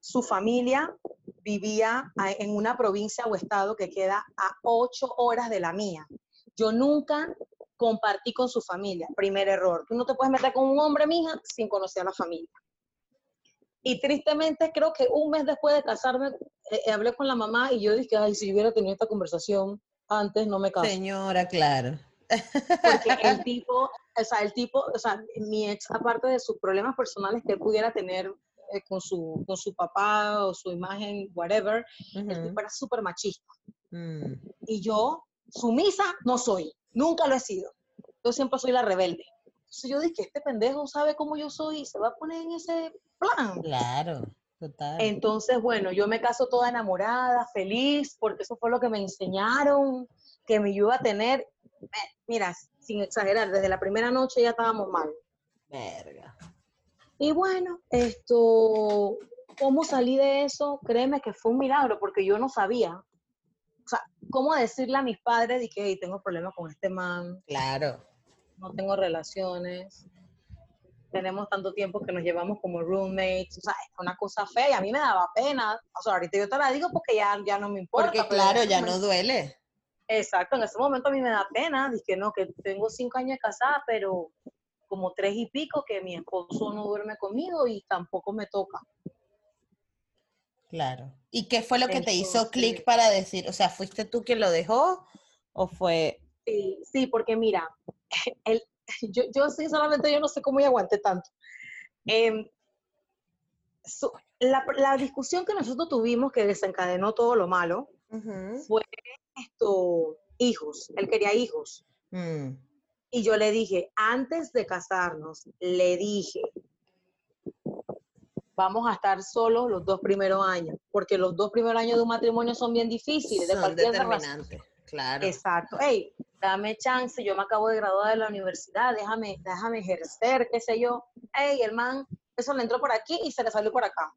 su familia vivía en una provincia o estado que queda a ocho horas de la mía. Yo nunca compartí con su familia. Primer error. Tú no te puedes meter con un hombre, mija, sin conocer a la familia. Y tristemente, creo que un mes después de casarme, eh, eh, hablé con la mamá y yo dije, ay, si hubiera tenido esta conversación antes, no me caso. Señora, claro. Porque el tipo, o sea, el tipo, o sea, mi ex, aparte de sus problemas personales que él pudiera tener eh, con, su, con su papá o su imagen, whatever, el Ujú. tipo era súper machista. Mm, Y yo, sumisa, no soy. Nunca lo he sido. Yo siempre soy la rebelde. Entonces yo dije, este pendejo sabe cómo yo soy y se va a poner en ese plan. Claro, total. Entonces, bueno, yo me caso toda enamorada, feliz, porque eso fue lo que me enseñaron que me iba a tener. Mira, sin exagerar, desde la primera noche ya estábamos mal. Verga. Y bueno, esto, ¿cómo salí de eso? Créeme que fue un milagro, porque yo no sabía. O sea, ¿cómo decirle a mis padres de que "Hey, tengo problemas con este man, Claro. no tengo relaciones, tenemos tanto tiempo que nos llevamos como roommates, o sea, es una cosa fea y a mí me daba pena. O sea, ahorita yo te la digo porque ya, ya no me importa. Porque claro, ya no duele. Exacto, en ese momento a mí me da pena, dije, no, que tengo cinco años de casada, pero como tres y pico que mi esposo no duerme conmigo y tampoco me toca. Claro. ¿Y qué fue lo que te hizo clic para decir, o sea, fuiste tú quien lo dejó o fue Sí, sí, porque mira, el, yo, yo sinceramente yo no sé cómo yo aguanté tanto. Em, la discusión que nosotros tuvimos que desencadenó todo lo malo, fue esto, hijos, él quería hijos. Mm, Y yo le dije, antes de casarnos, le dije, vamos a estar solos los dos primeros años, porque los dos primeros años de un matrimonio son bien difíciles. de son razón. determinantes, claro. Exacto. Hey, dame chance, yo me acabo de graduar de la universidad, déjame, déjame ejercer, qué sé yo. Hey, el man, eso le entró por aquí y se le salió por acá.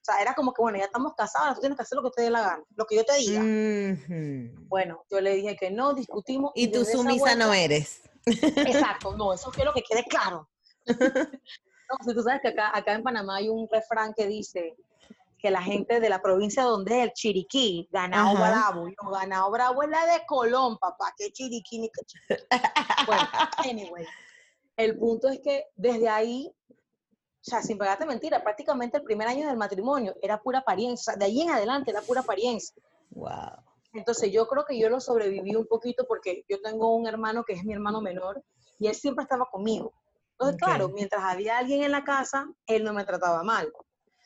O sea, era como que, bueno, ya estamos casados, tú tienes que hacer lo que te dé la gana, lo que yo te diga. Bueno, yo le dije que no, discutimos. Y tú sumisa no eres. Exacto, no, eso quiero que quede claro. No, si tú sabes que acá, acá en Panamá hay un refrán que dice que la gente de la provincia donde es el Chiriquí, ganado Ajá. bravo, y no ganado bravo es la de Colón, papá, que Chiriquí ni que Chiriquí. Bueno, anyway, el punto es que desde ahí, o sea, sin pegarte mentira, prácticamente el primer año del matrimonio era pura apariencia, de ahí en adelante era pura apariencia. Wow. Entonces yo creo que yo lo sobreviví un poquito porque yo tengo un hermano que es mi hermano menor y él siempre estaba conmigo. Entonces, Ok. claro, mientras había alguien en la casa, él no me trataba mal.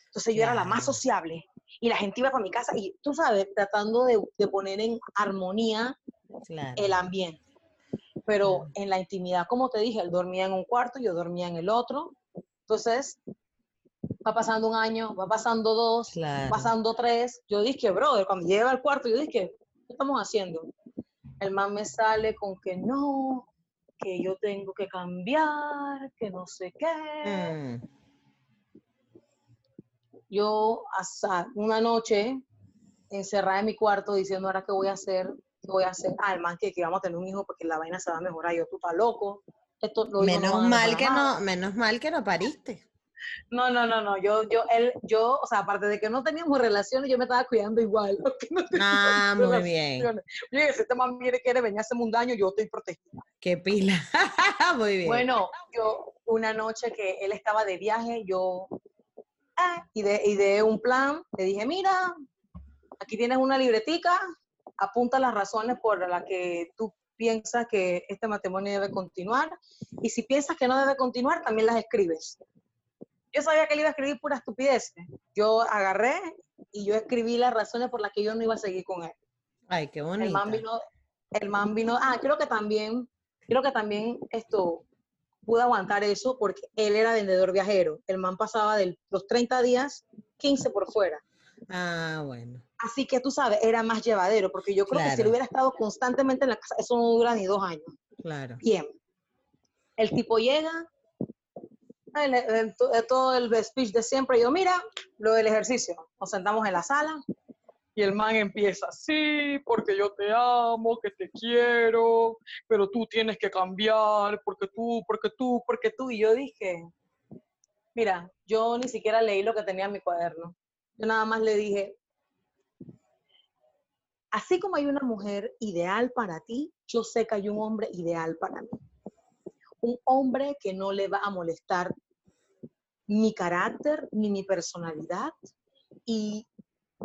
Entonces yo era la más sociable y la gente iba para mi casa y tú sabes, tratando de, de poner en armonía Claro. el ambiente. Pero Claro. en la intimidad, como te dije, él dormía en un cuarto, yo dormía en el otro. Entonces, va pasando un año, va pasando dos, Claro. pasando tres. Yo dije, brother, cuando llega al cuarto, yo dije, ¿qué estamos haciendo? El man me sale con que no, que yo tengo que cambiar, que no sé qué. Mm, Yo, hasta una noche, encerrada en mi cuarto, diciendo, ¿ahora qué voy a hacer? ¿qué voy a hacer? Ah, el man que, que vamos a tener un hijo porque la vaina se va a mejorar. Yo, tú estás loco. Esto, lo digo, no Menos mal que nada". no, menos mal que no pariste. No, no, no, no. Yo, yo, él, yo, o sea, aparte de que no teníamos relaciones, yo me estaba cuidando igual. no Ah, muy bien. Yo si este man quiere, quiere venir a hacerme un daño, yo estoy protegida. Qué pila. muy bien. Bueno, yo una noche que él estaba de viaje, yo ah, ideé, ideé un plan, le dije, mira, aquí tienes una libretica, apunta las razones por las que tú piensas que este matrimonio debe continuar, y si piensas que no debe continuar, también las escribes. Yo sabía que él iba a escribir pura estupidez. Yo agarré y yo escribí las razones por las que yo no iba a seguir con él. Ay, qué bonito. El man vino, el man vino, ah, creo que también, creo que también esto pude aguantar eso porque él era vendedor viajero. El man pasaba de los 30 días, 15 por fuera. Ah, bueno. Así que tú sabes, era más llevadero, porque yo creo que si él hubiera estado constantemente en la casa, eso no dura ni dos años. Claro. Bien. El tipo llega, el- el- to- todo el speech de siempre, yo, mira, lo del ejercicio. Nos sentamos en la sala y el man empieza, sí, porque yo te amo, que te quiero, pero tú tienes que cambiar, porque tú, porque tú, porque tú. Y yo dije, mira, yo ni siquiera leí lo que tenía en mi cuaderno. Yo nada más le dije, así como hay una mujer ideal para ti, yo sé que hay un hombre ideal para mí. Un hombre que no le va a molestar mi carácter ni mi personalidad. Y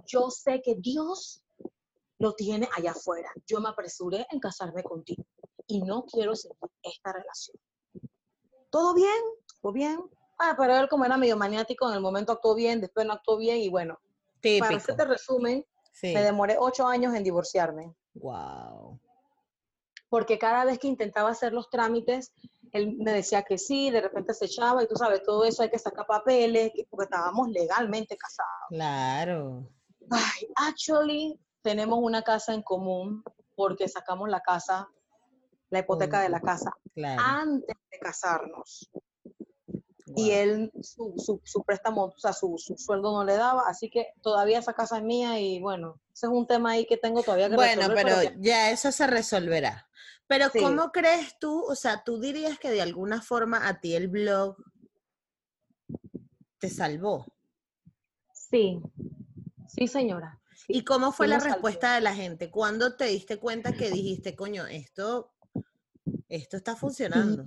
yo sé que Dios lo tiene allá afuera. Yo me apresuré en casarme contigo y no quiero seguir esta relación. ¿Todo bien? ¿Todo bien? Ah, pero él como era medio maniático, en el momento actuó bien, después no actuó bien y bueno, para Típico. hacerte resumen, Sí. me demoré ocho años en divorciarme. Wow. porque cada vez que intentaba hacer los trámites, él me decía que sí, de repente se echaba y tú sabes, todo eso hay que sacar papeles, que- porque estábamos legalmente casados. Claro. Ay, actually, tenemos una casa en común porque sacamos la casa, la hipoteca de la casa, Claro. antes de casarnos. Y él, su, su, su préstamo, o sea, su, su sueldo no le daba, así que todavía esa casa es mía y bueno, ese es un tema ahí que tengo todavía que Bueno, resolver, pero que- ya eso se resolverá. Pero Sí. ¿cómo crees tú? O sea, tú dirías que de alguna forma a ti el blog te salvó. Sí, sí señora. sí. ¿Y cómo fue sí la salvó. respuesta de la gente? ¿Cuándo te diste cuenta que dijiste, coño, esto, esto está funcionando?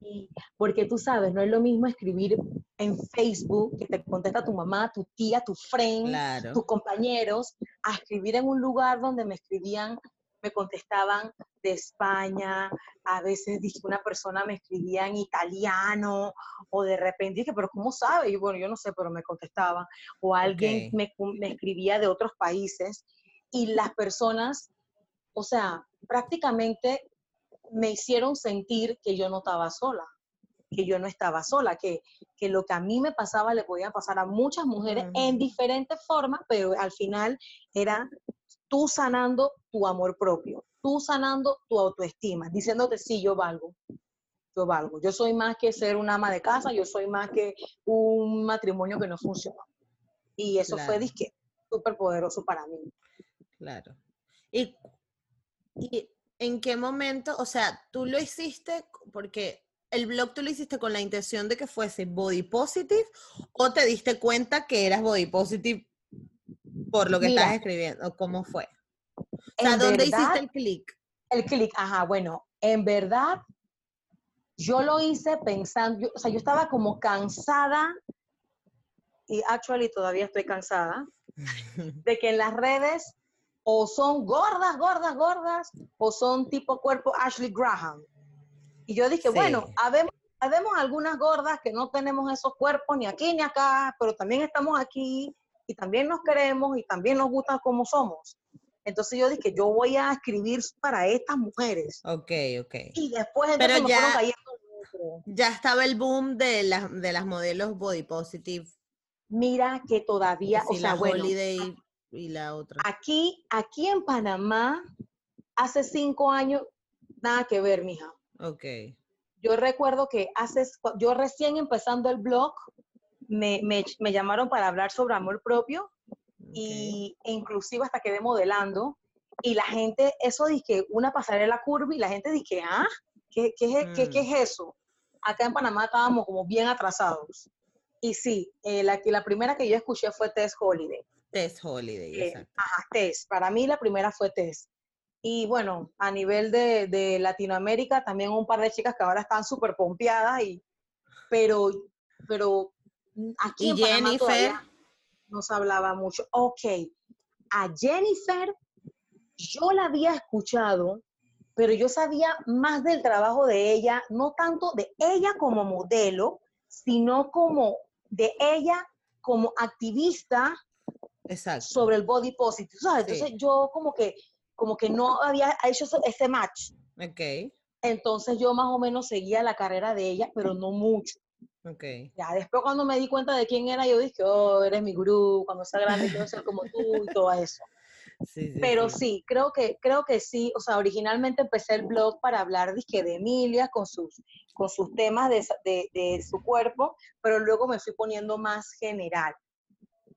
Sí, porque tú sabes, no es lo mismo escribir en Facebook que te contesta tu mamá, tu tía, tu friend, Claro. tus compañeros, a escribir en un lugar donde me escribían, me contestaban de España, a veces dije, una persona me escribía en italiano, o de repente dije, pero ¿cómo sabe? Y bueno, yo no sé, pero me contestaba, o alguien me, me escribía de otros países, y las personas, o sea, prácticamente me hicieron sentir que yo no estaba sola, que yo no estaba sola, que, que lo que a mí me pasaba le podía pasar a muchas mujeres en diferentes formas, pero al final era tú sanando tu amor propio, tú sanando tu autoestima, diciéndote, sí, yo valgo, yo valgo, yo soy más que ser una ama de casa, yo soy más que un matrimonio que no funcionó. Y eso fue, disque, súper poderoso para mí. Claro. ¿Y, y en qué momento, o sea, tú lo hiciste porque el blog tú lo hiciste con la intención de que fuese body positive o te diste cuenta que eras body positive por lo que Mira. estás escribiendo? ¿Cómo fue? O sea, ¿dónde verdad, hiciste el clic? El clic, ajá, bueno, en verdad, yo lo hice pensando, yo- o sea, yo estaba como cansada, y actually todavía estoy cansada, de que en las redes o son gordas, gordas, gordas, o son tipo cuerpo Ashley Graham. Y yo dije, Sí. bueno, habemos, habemos algunas gordas que no tenemos esos cuerpos ni aquí ni acá, pero también estamos aquí y también nos queremos y también nos gusta como somos. Entonces yo dije, yo voy a escribir para estas mujeres. Ok, ok. Y después Pero entonces me ya- cayendo. Ya estaba el boom de las, de las modelos body positive. Mira que todavía, que o sea, bueno, Holiday y la otra. aquí, aquí en Panamá, hace cinco años, nada que ver, mija. Ok. Yo recuerdo que hace, yo recién empezando el blog, me, me- me llamaron para hablar sobre amor propio ok. y, e inclusive hasta quedé modelando y la gente, eso dice una pasarela curva y la gente dice, ah, ¿qué, qué, es- qué- qué Mm. es eso? Acá en Panamá estábamos como bien atrasados. Y sí, eh, la, la primera que yo escuché fue Tess Holiday. Tess Holiday, Eh, exacto. ajá, Tess. Para mí la primera fue Tess. Y bueno, a nivel de, de Latinoamérica, también un par de chicas que ahora están súper pompeadas, y, pero, pero mm, aquí ¿Y en Jennifer? todavía no se hablaba mucho. Ok, a Jennifer yo la había escuchado, pero yo sabía más del trabajo de ella, no tanto de ella como modelo, sino como de ella como activista Exacto. sobre el body positive, ¿sabes? Sí. Entonces yo como que, como que no había hecho ese- match. Ok, Entonces yo más o menos seguía la carrera de ella, pero no mucho. ok. Ya después cuando me di cuenta de quién era, yo dije, oh, eres mi gurú, cuando sea grande quiero ser como tú y todo eso. Sí, sí, Pero sí. sí, creo que, creo que sí, o sea, originalmente empecé el blog para hablar dizque, de Emilia con sus, con sus temas de, de, de su cuerpo, pero luego me fui poniendo más general.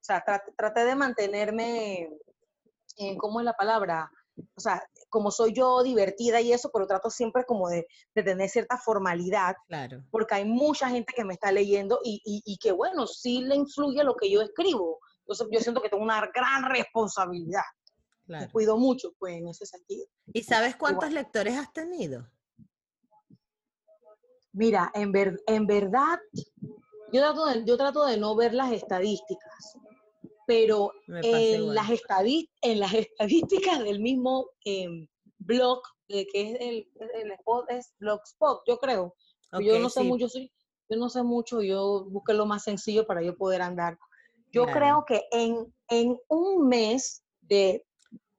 O sea, trat- traté de mantenerme en, ¿cómo es la palabra? O sea, como soy yo divertida y eso, pero trato siempre como de, de tener cierta formalidad, Claro, porque hay mucha gente que me está leyendo y, y, y que, bueno, sí le influye lo que yo escribo. Entonces yo siento que tengo una gran responsabilidad. Me claro. cuido mucho, pues, en ese sentido. ¿Y sabes cuántos lectores has tenido? Mira, en, ver- en verdad, yo trato, de, yo trato de no ver las estadísticas, pero en las, estadi- en las estadísticas del mismo em, blog, eh, que es el, el spot, es Blogspot, yo creo. que yo no sé sí, mucho, yo no sé mucho, yo busqué lo más sencillo para yo poder andar. Yo Claro. creo que en, en un mes de,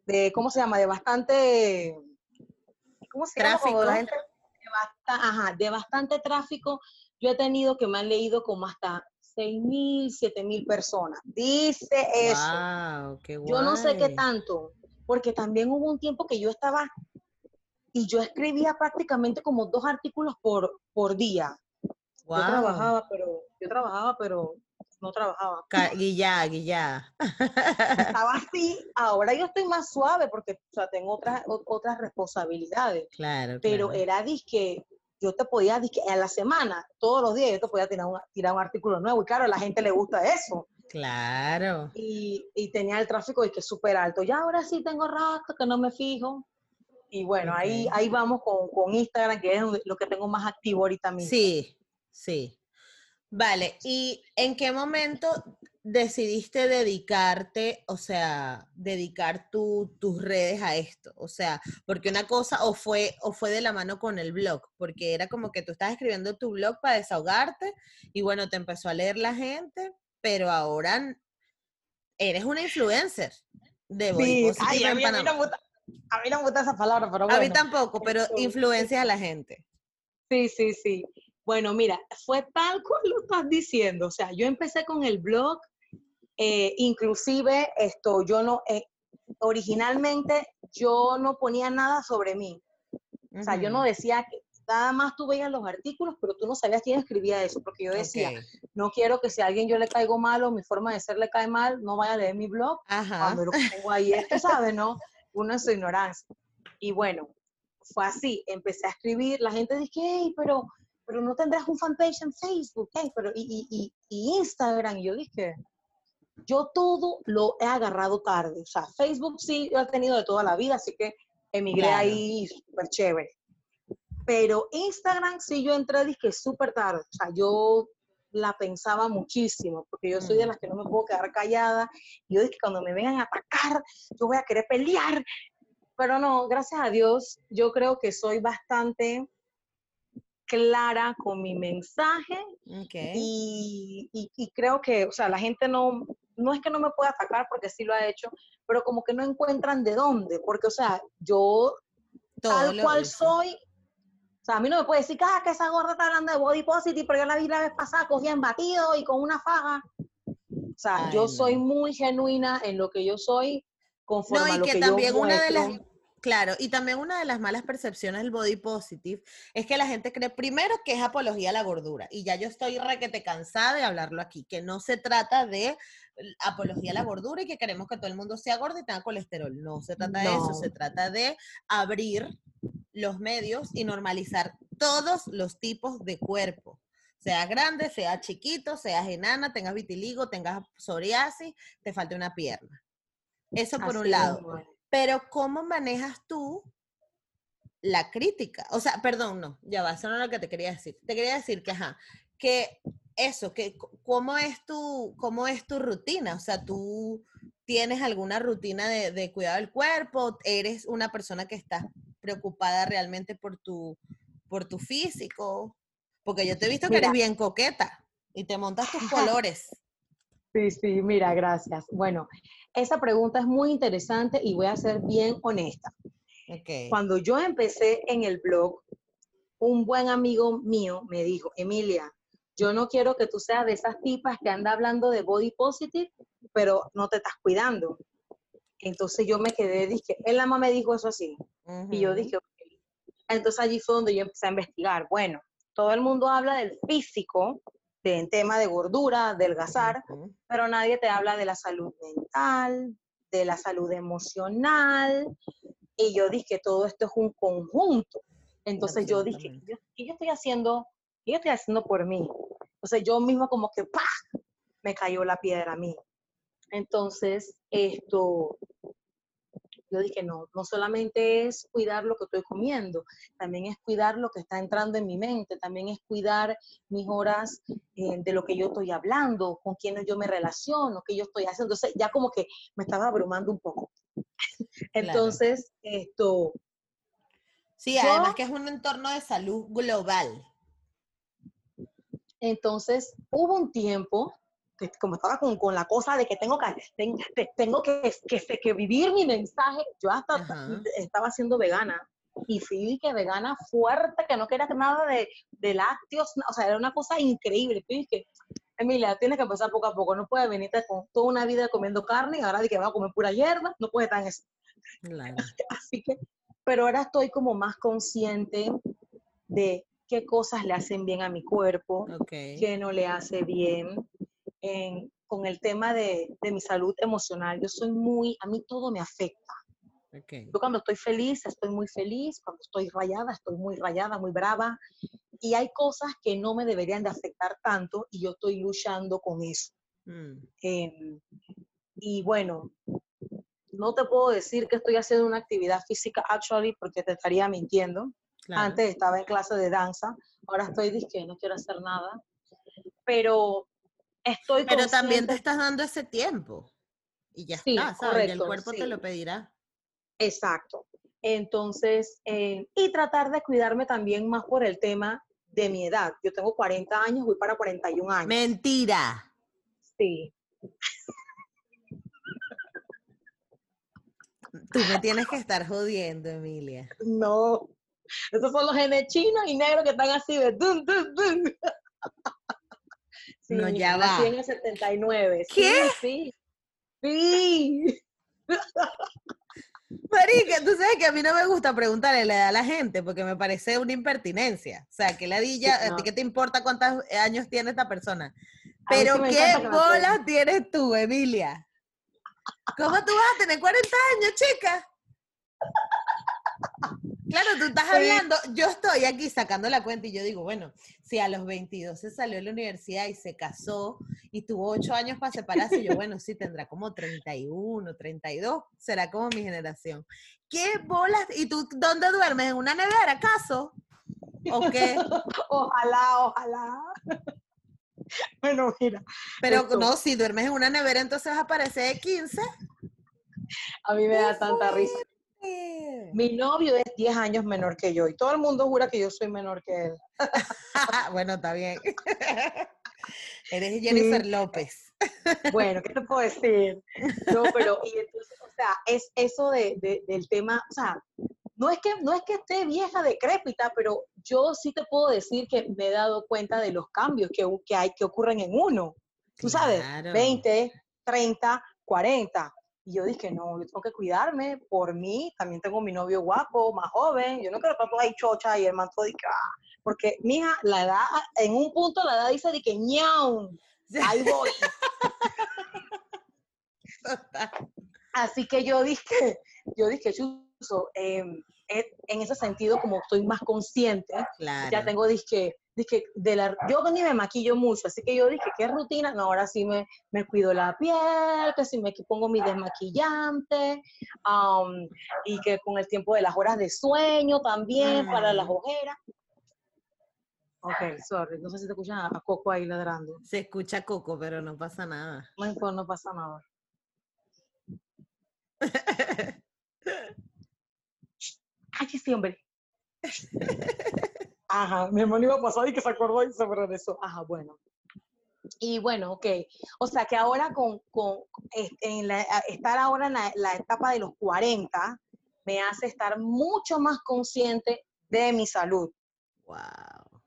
de, ¿cómo se llama? De bastante, ¿cómo se llama? Cuando la Tráfico. gente, de, basta- ajá, de bastante tráfico, yo he tenido que me han leído como hasta 6 mil, 7 mil personas. Dice eso. Wow, qué guay. Yo no sé qué tanto, porque también hubo un tiempo que yo estaba y yo escribía prácticamente como dos artículos por, por día. Wow. Yo trabajaba, pero yo trabajaba, pero no trabajaba. Guillá, guillá. Estaba así, ahora yo estoy más suave porque o sea, tengo otras, otras responsabilidades, Claro, pero claro. era disque, yo te podía, a la semana, todos los días, yo te podía tirar un, tirar un artículo nuevo y claro, a la gente le gusta eso. Claro. y, y tenía el tráfico y que súper alto. Ya ahora sí tengo rato que no me fijo. Y bueno, ahí, ahí vamos con, con Instagram, que es lo que tengo más activo ahorita mismo. Sí, sí. Vale, ¿y en qué momento decidiste dedicarte, o sea, dedicar tu- tus redes a esto? O sea, porque una cosa o fue, o fue de la mano con el blog, porque era como que tú estás escribiendo tu blog para desahogarte y bueno, te empezó a leer la gente, pero ahora eres una influencer de Sí, ay, a mí, a mí no Panamá. me gusta, a mí no me gusta esa palabra, pero A mí bueno. tampoco, pero influencias a la gente. Sí, sí, sí. Bueno, mira, fue tal cual lo estás diciendo. O sea, yo empecé con el blog, eh, inclusive esto, yo no, eh, originalmente yo no ponía nada sobre mí. O sea, yo no decía que nada más tú veías los artículos, pero tú no sabías quién escribía eso, porque yo decía, ok. no quiero que si a alguien yo le caigo mal o mi forma de ser le cae mal, no vaya a leer mi blog Ajá. cuando lo que pongo ahí es, tú sabes, ¿no? Uno en su ignorancia. Y bueno, fue así, empecé a escribir, la gente dice, hey, pero, pero no tendrás un fanpage en Facebook, hey, pero y, y, y, y Instagram, y yo dije, yo todo lo he agarrado tarde, o sea, Facebook sí lo he tenido de toda la vida, así que emigré Claro. ahí súper chévere. Pero Instagram sí yo entré dije súper tarde, o sea, yo la pensaba muchísimo, porque yo soy de Mm. las que no me puedo quedar callada, y yo dije, cuando me vengan a atacar, yo voy a querer pelear, pero no, gracias a Dios, yo creo que soy bastante clara con mi mensaje y, y- y creo que, o sea, la gente no, no es que no me pueda atacar porque sí lo ha hecho, pero como que no encuentran de dónde, porque, o sea, yo Todo tal cual soy, o sea, a mí no me puede decir, ah, que esa gorda está hablando de body positive, pero yo la vi la vez pasada cogida en batido y con una faja. O sea, yo soy muy genuina en lo que yo soy, conforme No, a y lo que que, también yo una de las. Claro, y también una de las malas percepciones del body positive es que la gente cree primero que es apología a la gordura, y ya yo estoy requete cansada de hablarlo aquí, que no se trata de apología a la gordura y que queremos que todo el mundo sea gordo y tenga colesterol. No se trata de eso, se trata de abrir los medios y normalizar todos los tipos de cuerpo. Sea grande, sea chiquito, seas enana, tengas vitiligo, tengas psoriasis, te falte una pierna. Eso por un lado. Pero ¿cómo manejas tú la crítica? O sea, perdón, no, ya va, eso no es lo que te quería decir. Te quería decir que, ajá, que eso, que cómo es tu, cómo es tu rutina, o sea, tú tienes alguna rutina de, de cuidado del cuerpo, eres una persona que está preocupada realmente por tu, por tu físico, porque yo te he visto que eres bien coqueta y te montas tus colores. Sí, sí, mira, gracias. Bueno, esa pregunta es muy interesante y voy a ser bien honesta. Cuando yo empecé en el blog, un buen amigo mío me dijo, Emilia, yo no quiero que tú seas de esas tipas que anda hablando de body positive, pero no te estás cuidando. Entonces yo me quedé, dije, él ama me dijo eso así. Y yo dije, ok. Entonces allí fue donde yo empecé a investigar. Bueno, todo el mundo habla del físico, en tema de gordura, adelgazar, pero nadie te habla de la salud mental, de la salud emocional. Y yo dije, todo esto es un conjunto. Entonces yo dije, ¿qué yo estoy haciendo? ¿Qué yo estoy haciendo por mí? Entonces yo misma como que, ¡pah! Me cayó la piedra a mí. Entonces, esto, yo dije, no, no solamente es cuidar lo que estoy comiendo, también es cuidar lo que está entrando en mi mente, también es cuidar mis horas eh, de lo que yo estoy hablando, con quienes yo me relaciono, qué yo estoy haciendo. Entonces, ya como que me estaba abrumando un poco. Entonces, esto... Sí, además que es un entorno de salud global. Entonces, hubo un tiempo como estaba con, con, la cosa de que tengo que, tengo que, que, que vivir mi mensaje, yo hasta estaba siendo vegana y fui que vegana fuerte, que no quería nada de, de lácteos, o sea, era una cosa increíble. Fui que, Emilia, tienes que empezar poco a poco, no puedes venirte con toda una vida comiendo carne y ahora de que va a comer pura hierba, no puedes estar en eso. Así que, pero ahora estoy como más consciente de qué cosas le hacen bien a mi cuerpo, qué no le hace bien, con el tema de, mi salud emocional. Yo soy muy, a mí todo me afecta. Yo cuando estoy feliz, estoy muy feliz, cuando estoy rayada, estoy muy rayada, muy brava. Y hay cosas que no me deberían de afectar tanto y yo estoy luchando con eso. Mm. Em, y bueno, no te puedo decir que estoy haciendo una actividad física, actually, porque te estaría mintiendo. Antes estaba en clase de danza, ahora estoy diciendo no quiero hacer nada. Pero estoy Pero también te estás dando ese tiempo. Y ya está, ¿sabes? el cuerpo te lo pedirá. Exacto. Entonces, eh, y tratar de cuidarme también más por el tema de mi edad. Yo tengo 40 años, voy para 41 años. Mentira. Sí. Tú me tienes que estar jodiendo, Emilia. No. Esos son los genes chinos y negros que están así de dun, dun, dun no, ya va. 79. ¿Qué? Sí, sí. Marica, tú sabes que a mí no me gusta preguntarle la edad a la gente porque me parece una impertinencia. O sea, que ladilla, ¿a ti qué te importa cuántos años tiene esta persona? Pero ¿qué bolas tienes tú, Emilia? ¿Cómo tú vas a tener 40 años, chica? Claro, tú estás hablando, yo estoy aquí sacando la cuenta y yo digo, bueno, si a los 22 se salió de la universidad y se casó y tuvo 8 años para separarse, yo, bueno, sí, tendrá como 31, 32, será como mi generación. ¿Qué bolas? ¿Y tú dónde duermes? ¿En una nevera, acaso? ¿O qué? Ojalá, ojalá. Bueno, mira. Pero no, si duermes en una nevera, entonces aparece de 15. A mí me da tanta risa. Mi novio es 10 años menor que yo y todo el mundo jura que yo soy menor que él. bueno, está bien. Eres Jennifer López. bueno, ¿qué te puedo decir? No, pero, y entonces, o sea, es eso de, del tema, o sea, no es, que, no es que esté vieja, decrépita, pero yo sí te puedo decir que me he dado cuenta de los cambios que, que hay, que ocurren en uno. Tú sabes, 20, 30, 40 Y yo dije, no, yo tengo que cuidarme por mí. También tengo mi novio guapo, más joven. Yo no quiero estar ahí chocha y el man todo ah. Porque, mija, la edad, en un punto la edad dice de que ñau, ahí voy. Así que yo dije, yo dije, Chuso, eh, en ese sentido, como estoy más consciente, ya tengo, dije, dije, de la, yo ni me maquillo mucho, así que yo dije, ¿qué rutina? No, ahora sí me, me cuido la piel, que si me pongo mi desmaquillante, y que con el tiempo de las horas de sueño también, para las ojeras. Ok, sorry, no sé si te escuchan a, Coco ahí ladrando. Se escucha Coco, pero no pasa nada. No, no pasa nada. Ay, sí, hombre. Ajá, mi hermano iba a pasar y que se acordó y se eso. Ajá, bueno. Y bueno, ok. O sea que ahora con, con en la, estar ahora en la, etapa de los 40 me hace estar mucho más consciente de mi salud. Wow.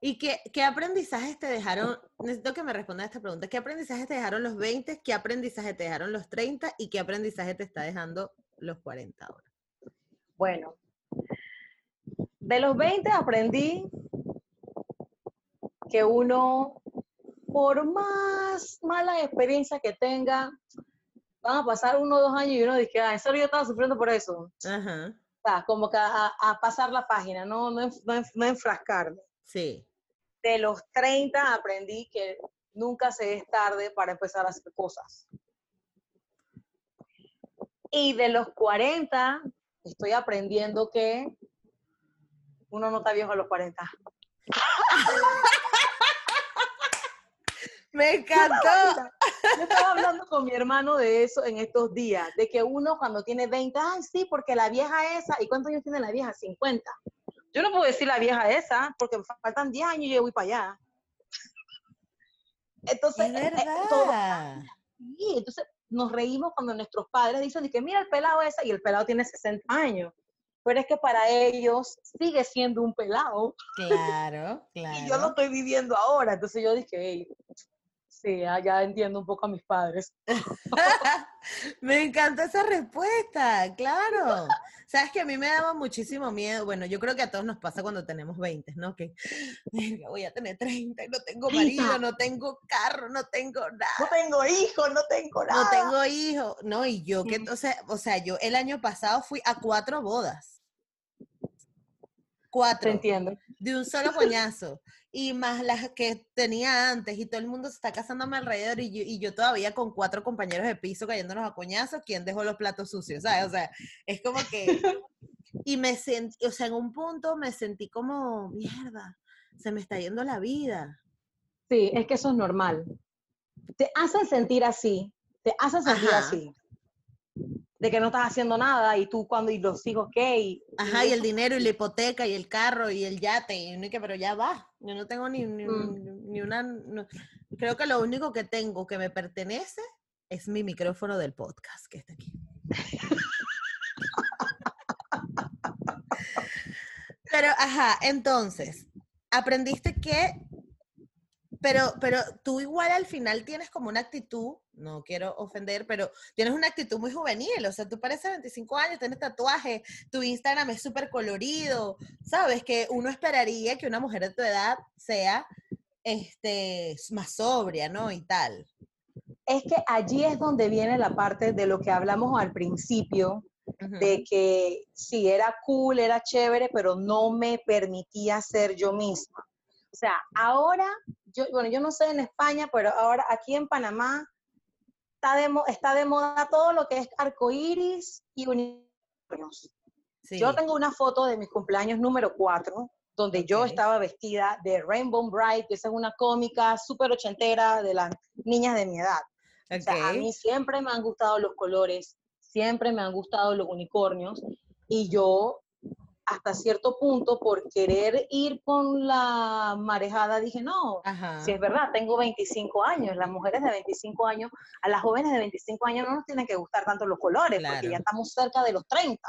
¿Y qué, qué aprendizajes te dejaron? Necesito que me respondas a esta pregunta. ¿Qué aprendizajes te dejaron los 20? ¿Qué aprendizaje te dejaron los 30? ¿Y qué aprendizaje te está dejando los 40 ahora? Bueno, de los 20 aprendí que uno, por más mala experiencia que tenga, van a pasar uno o dos años y uno dice, ah, en serio yo estaba sufriendo por eso. Ajá. como que a, pasar la página, no, no, no, enfrascarme. Sí. De los 30 aprendí que nunca se es tarde para empezar a hacer cosas. Y de los 40 estoy aprendiendo que uno no está viejo a los 40. Me encantó. Yo estaba hablando con mi hermano de eso en estos días, de que uno cuando tiene 20, ay, sí, porque la vieja esa, ¿y cuántos años tiene la vieja? 50. Yo no puedo decir la vieja esa, porque me faltan 10 años y yo voy para allá. Entonces, es eh, verdad. sí, entonces nos reímos cuando nuestros padres dicen que mira el pelado ese y el pelado tiene 60 años. Pero es que para ellos sigue siendo un pelado. Claro, claro. y yo lo estoy viviendo ahora. Entonces yo dije, sí, ya entiendo un poco a mis padres. me encanta esa respuesta, claro. Sabes que a mí me daba muchísimo miedo. Bueno, yo creo que a todos nos pasa cuando tenemos 20, ¿no? Que voy a tener 30 y no tengo marido, no tengo carro, no tengo nada. No tengo hijos, no tengo nada. No tengo hijos. No, y yo que, o sea, o sea, yo el año pasado fui a cuatro bodas. Cuatro. entiendo. De un solo coñazo y más las que tenía antes y todo el mundo se está casándome alrededor y yo, y yo todavía con cuatro compañeros de piso cayéndonos a coñazos, ¿quién dejó los platos sucios? ¿sabes? O sea, es como que... Y me sentí, o sea, en un punto me sentí como, mierda, se me está yendo la vida. Sí, es que eso es normal. Te hacen sentir así, te hacen sentir así de que no estás haciendo nada y tú cuando y los hijos qué y, ajá y, el dinero y la hipoteca y el carro y el yate y que pero ya va. Yo no tengo ni, ni, mm. una creo que lo único que tengo que me pertenece es mi micrófono del podcast que está aquí. Pero ajá entonces aprendiste que pero, pero tú igual al final tienes como una actitud, no quiero ofender, pero tienes una actitud muy juvenil, o sea, tú pareces 25 años, tienes tatuaje, tu Instagram es súper colorido, sabes que uno esperaría que una mujer de tu edad sea este, más sobria, ¿no? Y tal. Es que allí es donde viene la parte de lo que hablamos al principio, de que sí, era cool, era chévere, pero no me permitía ser yo misma. O sea, ahora yo, bueno, yo no sé en España, pero ahora aquí en Panamá está de, está de moda todo lo que es arcoíris y unicornios. Yo tengo una foto de mi cumpleaños número 4, donde yo estaba vestida de Rainbow Bright, que es una cómica súper ochentera de las niñas de mi edad. a mí siempre me han gustado los colores, siempre me han gustado los unicornios, y yo hasta cierto punto, por querer ir con la marejada, dije, no, si es verdad, tengo 25 años, las mujeres de 25 años, a las jóvenes de 25 años no nos tienen que gustar tanto los colores, porque ya estamos cerca de los 30.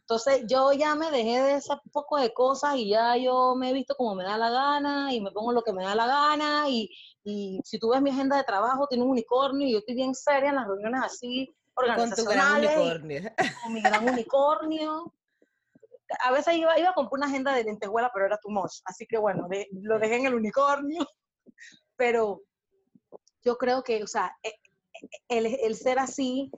Entonces yo ya me dejé de ese poco de cosas y ya yo me he visto como me da la gana y me pongo lo que me da la gana y, y si tú ves mi agenda de trabajo, tiene un unicornio y yo estoy bien seria en las reuniones así organizacionales. Con tu gran unicornio. Con mi gran unicornio a veces iba, iba a comprar una agenda de lentejuela, pero era too much. Así que bueno, lo dejé en el unicornio. Pero yo creo que, o sea, e, e, el, el ser así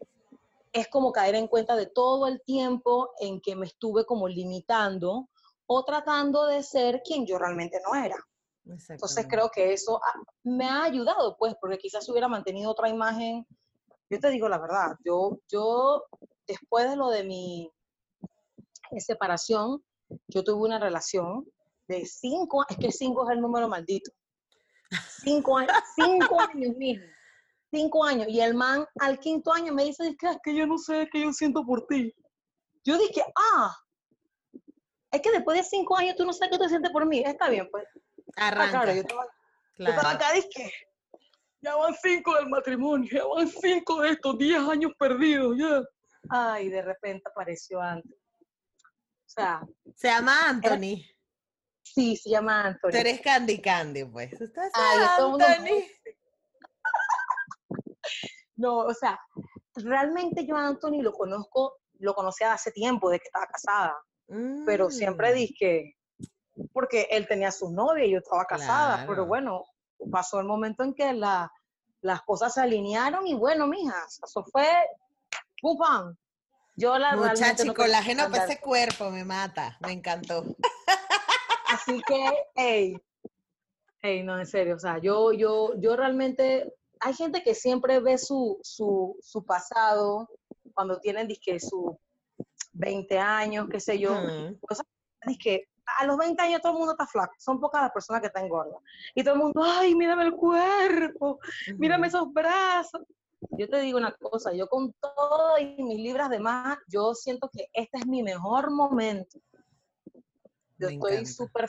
es como caer en cuenta de todo el tiempo en que me estuve como limitando o tratando de ser quien yo realmente no era. Entonces creo que eso me ha ayudado, pues, porque quizás hubiera mantenido otra imagen. Yo te digo la verdad, yo, yo después de lo de mi separación, yo tuve una relación de cinco, es que cinco es el número maldito. Cinco años, cinco años mismo. Cinco años. Y el man al quinto año me dice, es que, es que yo no sé, qué yo siento por ti. Yo dije, ah, es que después de cinco años tú no sabes qué te sientes por mí. Está bien, pues. Ah, Arranca. claro, yo estaba, yo estaba acá, dije, ya van cinco del matrimonio, ya van cinco de estos diez años perdidos, ya. Ay, de repente apareció antes se llama Anthony. sí, se llama Anthony. Tú eres Candy Candy, pues. ¿Estás Anthony? No, o sea, realmente yo a Anthony lo conozco, lo conocía hace tiempo, de que estaba casada. Pero siempre mm. dije, porque él tenía su novia y yo estaba casada. Pero bueno, pasó el momento en que la, las cosas se alinearon y bueno, mija, eso fue pum, yo la Muchacho, no colágeno para ese cuerpo me mata, me encantó. Así que, hey, hey, no, en serio, o sea, yo, yo, yo realmente, hay gente que siempre ve su, su, su pasado cuando tienen, disque, su 20 años, qué sé yo, o sea, que a los 20 años todo el mundo está flaco, son pocas las personas que están gordas. Y todo el mundo, ay, mírame el cuerpo, mírame esos brazos yo te digo una cosa, yo con todo y mis libras de más, yo siento que este es mi mejor momento. Yo estoy súper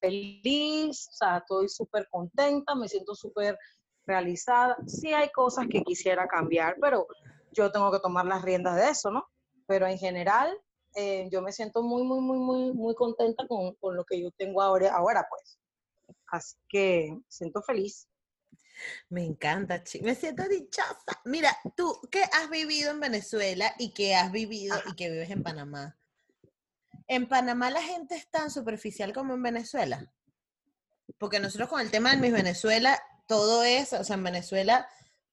feliz, o sea, estoy súper contenta, me siento súper realizada. Sí hay cosas que quisiera cambiar, pero yo tengo que tomar las riendas de eso, ¿no? Pero en general, eh, yo me siento muy, muy, muy, muy, muy contenta con, con lo que yo tengo ahora, ahora, pues. Así que siento feliz. Me encanta, me siento dichosa. Mira, tú ¿qué has vivido en Venezuela y que has vivido y que vives en Panamá. ¿En Panamá la gente es tan superficial como en Venezuela? Porque nosotros con el tema de mis Venezuela, todo es, o sea, en Venezuela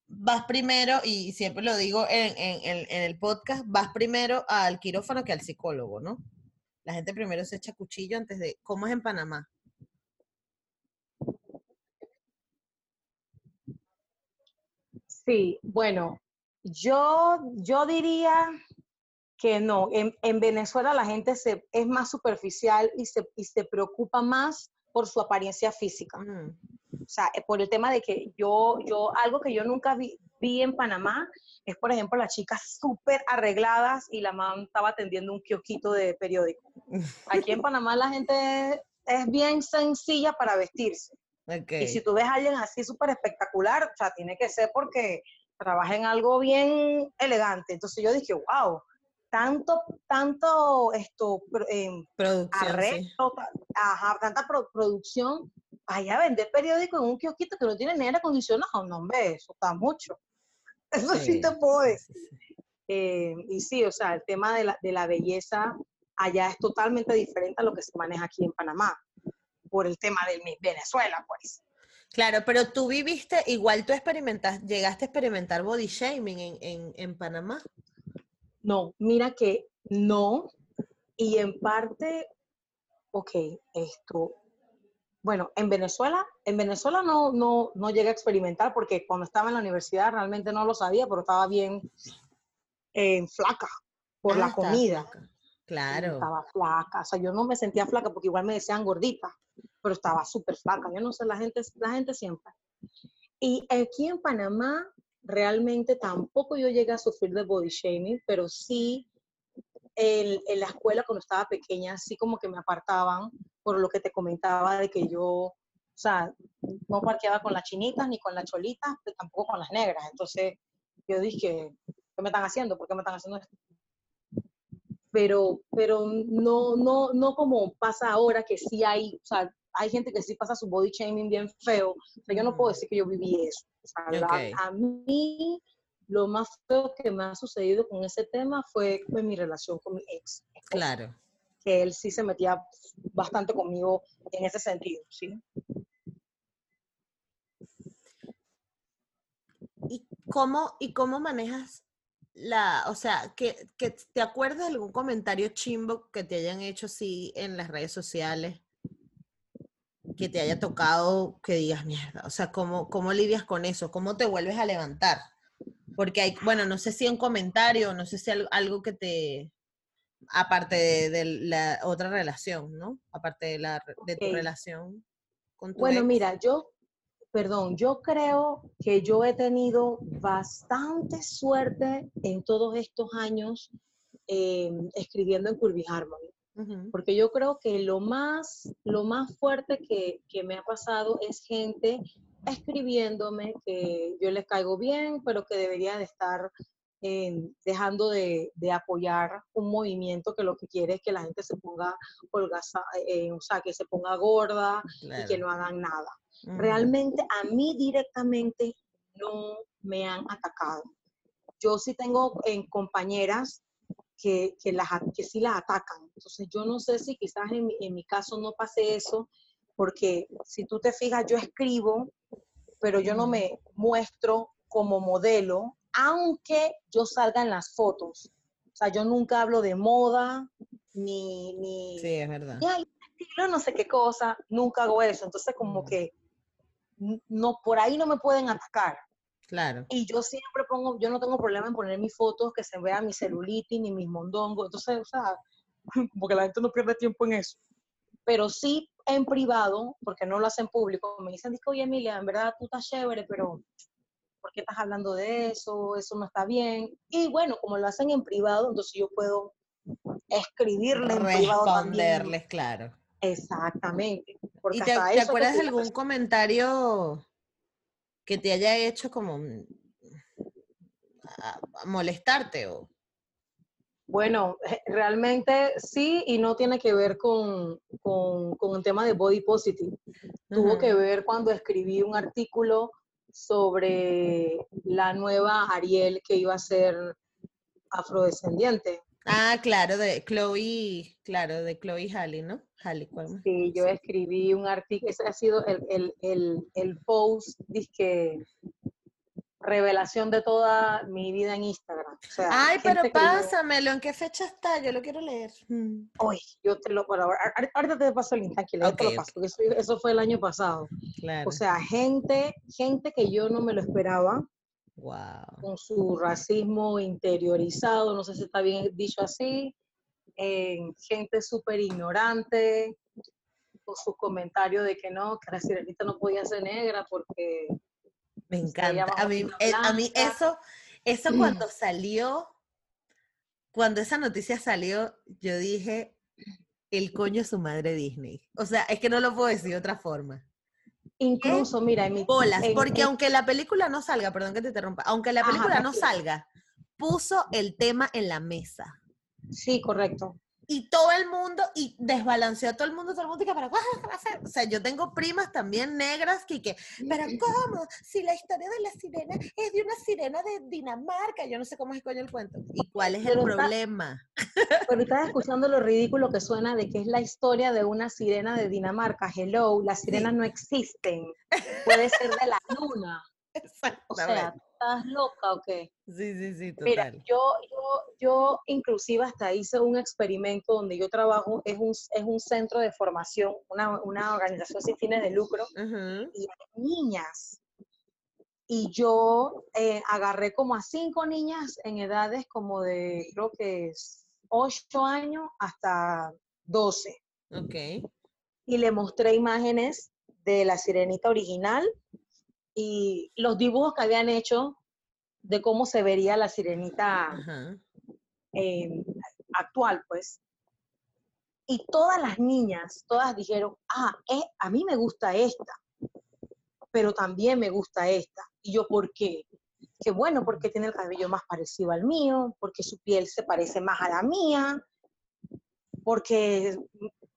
vas primero, y siempre lo digo en, en el podcast, vas primero al quirófano que al psicólogo, ¿no? La gente primero se echa cuchillo antes de, ¿cómo es en Panamá? Sí, bueno, yo, yo diría que no. En, Venezuela la gente se, es más superficial y se, y se preocupa más por su apariencia física. Mm. O sea, eh, por el tema de que yo, yo algo que yo nunca vi, vi en Panamá es, por ejemplo, las chicas súper arregladas y la mamá estaba atendiendo un kiosquito de periódico. Aquí en Panamá la gente es bien sencilla para vestirse. Y si tú ves a alguien así súper espectacular, o sea, tiene que ser porque trabaja en algo bien elegante. Entonces yo dije, wow, tanto, tanto esto, eh, producción, ajá, tanta producción, vaya a vender periódico en un kiosquito que no tiene ni aire acondicionado, no, hombre, eso está mucho. Eso sí, te puedo decir. Eh, y sí, o sea, el tema de la, de la belleza allá es totalmente diferente a lo que se maneja aquí en Panamá por el tema de Venezuela, pues. Claro, pero tú viviste, igual tú experimentas, llegaste a experimentar body shaming en, Panamá. No, mira que no. Y en parte, ok, esto, bueno, en Venezuela, en Venezuela no, no, no llegué a experimentar porque cuando estaba en la universidad realmente no lo sabía, pero estaba bien eh, flaca por la ah, comida. Claro. Estaba flaca, o sea, yo no me sentía flaca porque igual me decían gordita pero estaba súper flaca. Yo no sé, la gente, la gente siempre. Y aquí en Panamá, realmente tampoco yo llegué a sufrir de body shaming, pero sí en, en la escuela cuando estaba pequeña, así como que me apartaban por lo que te comentaba de que yo, o sea, no parqueaba con las chinitas ni con las cholitas, pero tampoco con las negras. Entonces yo dije, ¿qué me están haciendo? ¿Por qué me están haciendo esto? Pero, pero no, no, no como pasa ahora que sí hay, o sea, hay gente que sí pasa su body shaming bien feo. O sea, yo no puedo decir que yo viví eso. O sea, la- a mí lo más feo que me ha sucedido con ese tema fue mi relación con mi ex. Claro. Que él sí se metía bastante conmigo en ese sentido, ¿sí? ¿Y cómo, y cómo manejas la, o sea, que, que te acuerdas de algún comentario chimbo que te hayan hecho así en las redes sociales? Que te haya tocado, que digas, mierda, o sea, ¿cómo, cómo lidias con eso? ¿Cómo te vuelves a levantar? Porque hay, bueno, no sé si un comentario, no sé si al- algo que te, aparte de, de la otra relación, ¿no? Aparte de, la, de tu relación con tu Bueno, ex. mira, yo, perdón, yo creo que yo he tenido bastante suerte en todos estos años eh, escribiendo en Curvy Harmony. Porque yo creo que lo más, lo más fuerte que, que me ha pasado es gente escribiéndome que yo les caigo bien, pero que debería de estar eh, dejando de, de apoyar un movimiento que lo que quiere es que la gente se ponga holgaza, eh, o sea, que se ponga gorda y que no hagan nada. Ujú. Realmente a mí directamente no me han atacado. Yo sí tengo en compañeras que, que, las, que sí las atacan. Entonces yo no sé si quizás en, en mi caso no pase eso, porque si tú te fijas, yo escribo, pero yo no Ujú. me muestro como modelo, aunque yo salga en las fotos. O sea, yo nunca hablo de moda, ni, ni, Sí, es verdad. ay, estilo, no sé qué cosa, nunca hago eso. Entonces, como Ujú. que no, por ahí no me pueden atacar. Claro. Y yo siempre pongo, yo no tengo problema en poner mis fotos, que se vea mi celulitis ni mis mondongos. Entonces, o sea, porque la gente no pierde tiempo en eso. Pero sí en privado, porque no lo hacen público, me dicen, dice, oye, Emilia, en verdad tú estás chévere, pero ¿por qué estás hablando de eso? Eso no está bien. Y bueno, como lo hacen en privado, entonces yo puedo escribirle en privado también. Responderles, claro. Exactamente. Porque ¿Y te, hasta te eso acuerdas de algún comentario que te haya hecho como a- molestarte o Bueno, eh, realmente sí, y no tiene que ver con, con, con el tema de body positive. Tuvo que ver cuando escribí un artículo sobre la nueva Ariel que iba a ser afrodescendiente. Ah, claro, de Chloe, claro, de Chloe Halle, ¿no? Halle, ¿cuál más? Sí, yo escribí un artículo, ese ha sido el, el, el, el post, que revelación de toda mi vida en Instagram. O sea, Ay, pero que yo- pásamelo, ¿en qué fecha está? Yo lo quiero leer. Mm. Uy, yo te lo, bueno, ahor- ahor- ahorita te paso el link, tranquila, yo te lo paso, eso, eso fue el año pasado. Claro. O sea, gente, gente que yo no me lo esperaba, wow. con su racismo interiorizado, no sé si está bien dicho así, eh, gente súper ignorante, con sus comentarios de que no, que la sirenita no podía ser negra porque Me encanta. A mí, eh, a mí eso, eso cuando salió, cuando esa noticia salió, yo dije, el coño su madre Disney. O sea, es que no lo puedo decir de otra forma. incluso, mira, en mi... Bolas, en- porque en- aunque la película no salga, perdón que te interrumpa, aunque la Ajá, película no salga, puso el tema en la mesa. Sí, correcto. Y todo el mundo, y desbalanceó a todo el mundo, todo el mundo, y que, pero, ¿qué va a hacer? O sea, yo tengo primas también negras que, que, pero ¿cómo? Si la historia de la sirena es de una sirena de Dinamarca, yo no sé cómo es coño el cuento. ¿Y cuál es el Pero está- problema? Pero estás escuchando lo ridículo que suena de que es la historia de una sirena de Dinamarca. Hello, las sirenas no existen. Puede ser de la luna. O sea, Exactamente. ¿Estás loca o qué? Sí, sí, sí, Mira, total. yo, yo, yo inclusive hasta hice un experimento donde yo trabajo, es un, es un centro de formación, una, una organización sin fines de lucro, y hay niñas. Y yo eh, agarré como a cinco niñas en edades como de, creo que es 8 años hasta 12. Ok. Y le mostré imágenes de la sirenita original y los dibujos que habían hecho de cómo se vería la sirenita eh, actual, pues. Y todas las niñas, todas dijeron, ah, eh, a mí me gusta esta, pero también me gusta esta. Y yo, ¿por qué? Que bueno, porque tiene el cabello más parecido al mío, porque su piel se parece más a la mía, porque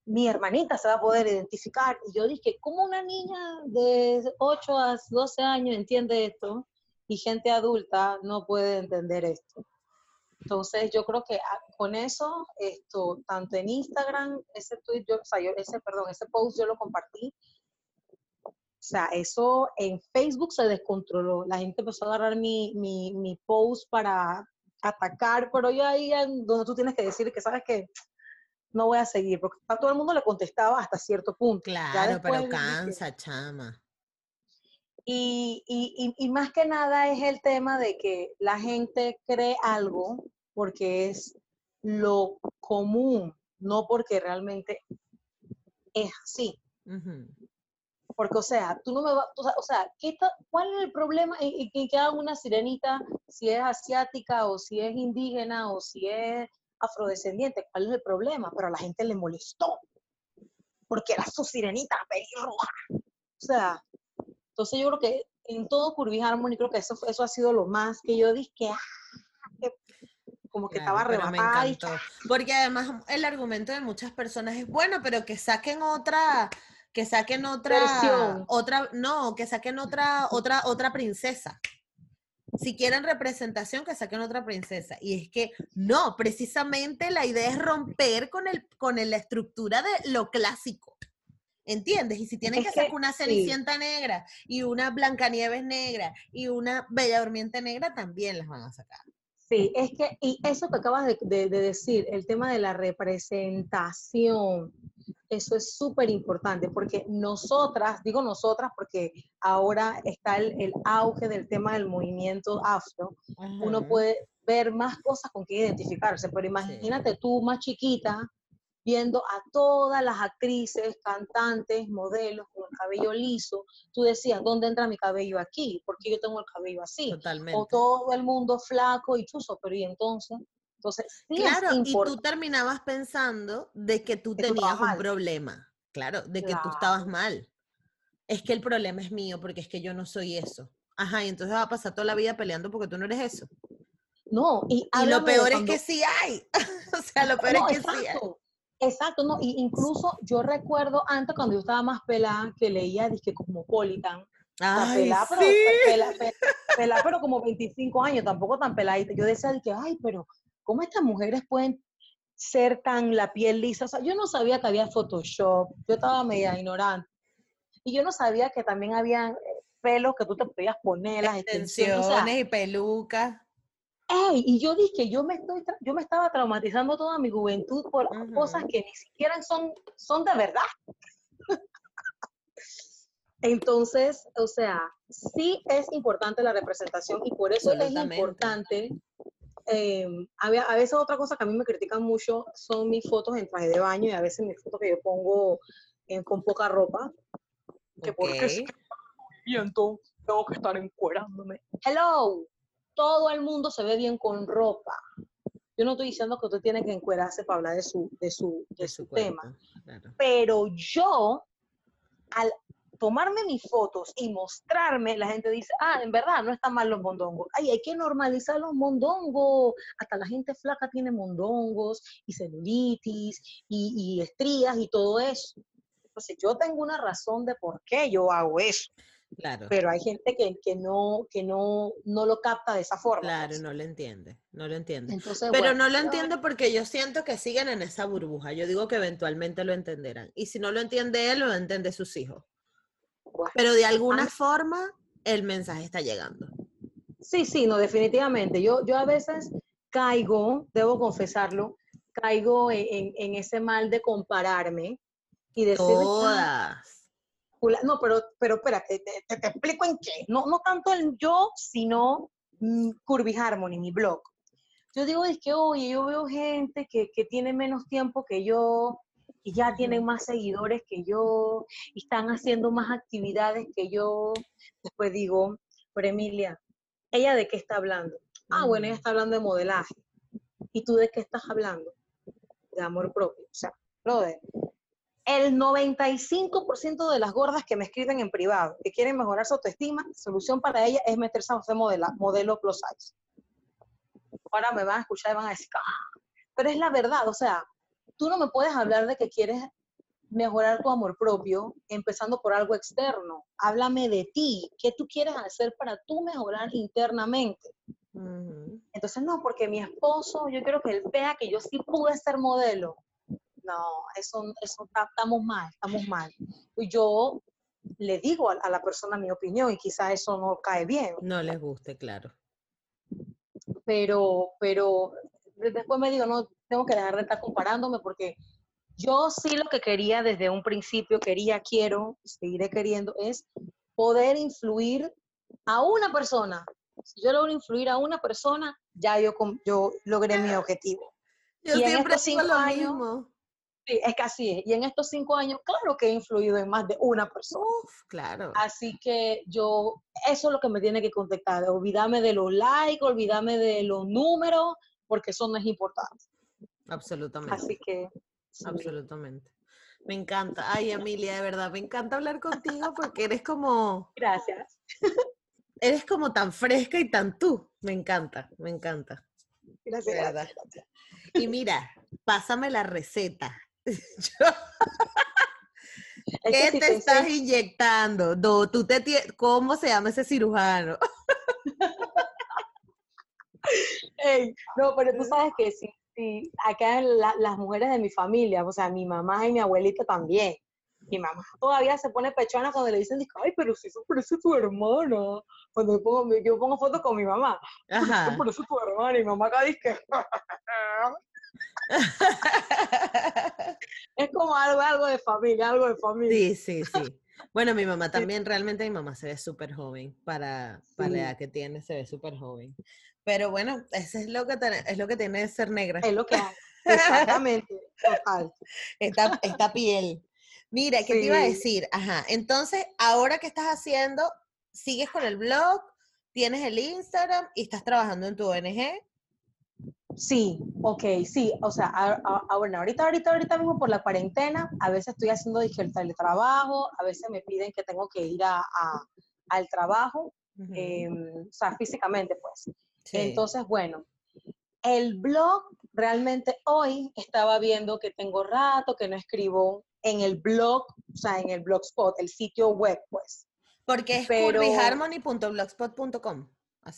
mi hermanita se va a poder identificar. Y yo dije, ¿cómo una niña de 8 a 12 años entiende esto y gente adulta no puede entender esto? Entonces yo creo que ah, con eso, esto, tanto en Instagram, ese tweet, yo, o sea, yo, ese, perdón, ese post yo lo compartí. O sea, eso en Facebook se descontroló. La gente empezó a agarrar mi, mi, mi post para atacar, pero yo ahí donde tú tienes que decir que sabes que no voy a seguir, porque a todo el mundo le contestaba hasta cierto punto. Claro, pero cansa, chama. Y, y, y, más que nada es el tema de que la gente cree algo porque es lo común, no porque realmente es así. Porque, o sea, tú no me vas, o sea, ¿qué ¿cuál es el problema en, que haga una sirenita si es asiática o si es indígena o si es afrodescendiente? ¿Cuál es el problema? Pero a la gente le molestó porque era su sirenita pelirroja. O sea, entonces yo creo que en todo Curvy Harmony creo que eso, eso ha sido lo más que yo dije que, ah, como que estaba arrebatada. Porque además el argumento de muchas personas es bueno, pero que saquen otra que saquen otra otra no, que saquen otra otra otra princesa. Si quieren representación, que saquen otra princesa. Y es que no, precisamente la idea es romper con el con la estructura de lo clásico. ¿Entiendes? Y si tienen que, sacar una Cenicienta negra y una Blancanieves negra y una Bella Durmiente negra, también las van a sacar. Sí, es que, y eso que acabas de, decir, el tema de la representación, eso es súper importante, porque nosotras, digo nosotras porque ahora está el, auge del tema del movimiento afro, uno puede ver más cosas con que identificarse, pero imagínate tú más chiquita, viendo a todas las actrices, cantantes, modelos con el cabello liso, tú decías, ¿dónde entra mi cabello aquí? Porque yo tengo el cabello así. Totalmente. O todo el mundo flaco y chuzo, pero ¿y entonces? Entonces, claro, y tú terminabas pensando de que tú tenías un problema, claro, de que tú estabas mal. Es que el problema es mío porque es que yo no soy eso. Ajá, y entonces va a pasar toda la vida peleando porque tú no eres eso. No, y, lo peor es que sí hay. o sea, lo peor es que sí hay. Exacto, no, y incluso yo recuerdo antes cuando yo estaba más pelada que leía disque Cosmopolitan. Ay, pelada, pero, pelada, pero como 25 años, tampoco tan peladita. Yo decía que, ay, pero ¿cómo estas mujeres pueden ser tan la piel lisa? O sea, yo no sabía que había Photoshop, yo estaba media ignorante. Y yo no sabía que también había eh, pelos que tú te podías poner, las extensiones y pelucas y yo dije, yo me, estoy yo me estaba traumatizando toda mi juventud por cosas que ni siquiera son, son de verdad. Entonces, o sea, sí es importante la representación y por eso es importante. Eh, a, veces otra cosa que a mí me critican mucho son mis fotos en traje de baño y a veces mis fotos que yo pongo con poca ropa. Que porque es movimiento tengo que estar encuerándome. Hello, todo el mundo se ve bien con ropa. Yo no estoy diciendo que usted tiene que encuerarse para hablar de su, de su, de, su, tema, pero yo, al tomarme mis fotos y mostrarme, la gente dice, ah, en verdad, no están mal los mondongos. Ay, hay que normalizar los mondongos. Hasta la gente flaca tiene mondongos y celulitis y, y estrías y todo eso. Entonces, yo tengo una razón de por qué yo hago eso. Pero hay gente que, que, no, que no, no lo capta de esa forma. Claro, pues. no lo entiende, no lo entiende. Pero no lo entiendo porque yo siento que siguen en esa burbuja. Yo digo que eventualmente lo entenderán. Y si no lo entiende él, lo entiende sus hijos. Pero de alguna forma el mensaje está llegando. Sí, sí, no, definitivamente. Yo, yo a veces caigo, debo confesarlo, caigo en, en, ese mal de compararme y decir... Todas no, pero, pero espérate, te, te, explico en qué. No, no tanto el yo, sino mm, Curvy Harmony, mi blog. Yo digo, es que, oye, yo veo gente que, que tiene menos tiempo que yo, y ya tienen más seguidores que yo, y están haciendo más actividades que yo. Después digo, pero Emilia, ¿ella de qué está hablando? Ah, bueno, ella está hablando de modelaje. ¿Y tú de qué estás hablando? de amor propio. O sea, brother, el 95% de las gordas que me escriben en privado, que quieren mejorar su autoestima, solución para ellas es meterse a hacer modelo, modelo plus size. Ahora me van a escuchar y van a decir, ah", pero es la verdad, o sea, tú no me puedes hablar de que quieres mejorar tu amor propio empezando por algo externo. Háblame de ti, qué tú quieres hacer para tú mejorar internamente. Entonces, no, porque mi esposo, yo quiero que él vea que yo sí pude ser modelo. No, eso, eso estamos mal, estamos mal. Y yo le digo a, la persona mi opinión y quizás eso no cae bien. No les guste, claro. Pero, pero después me digo, no, tengo que dejar de estar comparándome porque yo sí lo que quería desde un principio, quería, quiero, seguiré queriendo, es poder influir a una persona. Si yo logro influir a una persona, ya yo, yo logré mi objetivo. Yo siempre sigo lo mismo. Sí, es que así es. Y en estos cinco años, claro que he influido en más de una persona. claro. Así que yo, eso es lo que me tiene que contactar. Olvídame de los likes, olvídame de los números, porque eso no es importante. Absolutamente. Así que. Absolutamente. Me encanta. Ay, Emilia, de verdad, me encanta hablar contigo porque eres como. Gracias. Eres como tan fresca y tan tú. Me encanta, me encanta. Gracias. Y mira, pásame la receta. ¿Qué te estás inyectando? tú te ¿Cómo se llama ese cirujano? no, pero tú sabes que sí, sí acá las mujeres de mi familia, o sea, mi mamá y mi abuelita también. Mi mamá todavía se pone pechona cuando le dicen, ay, pero si eso parece tu hermana. Cuando yo pongo, yo pongo fotos con mi mamá, Ajá. eso parece tu hermana. Y mi mamá acá dice, es como algo, algo de familia, algo de familia. Sí, sí, sí. Bueno, mi mamá también, realmente mi mamá se ve súper joven, para, para la edad que tiene, se ve súper joven. Pero bueno, eso es lo que, es lo que tiene de ser negra. Es lo que hay. Exactamente, total. Esta, esta piel. Mira, ¿qué te iba a decir? Ajá, entonces, ahora que estás haciendo, sigues con el blog, tienes el Instagram y estás trabajando en tu ONG. Sí, ok, sí, o sea, bueno, ahorita, ahorita, ahorita mismo por la cuarentena, a veces estoy haciendo el teletrabajo, a veces me piden que tengo que ir a, al trabajo, em, o sea, físicamente, pues. Entonces, bueno, el blog, realmente hoy estaba viendo que tengo rato que no escribo en el blog, o sea, en el blogspot, el sitio web, pues. Porque es curvyharmony.blogspot.com.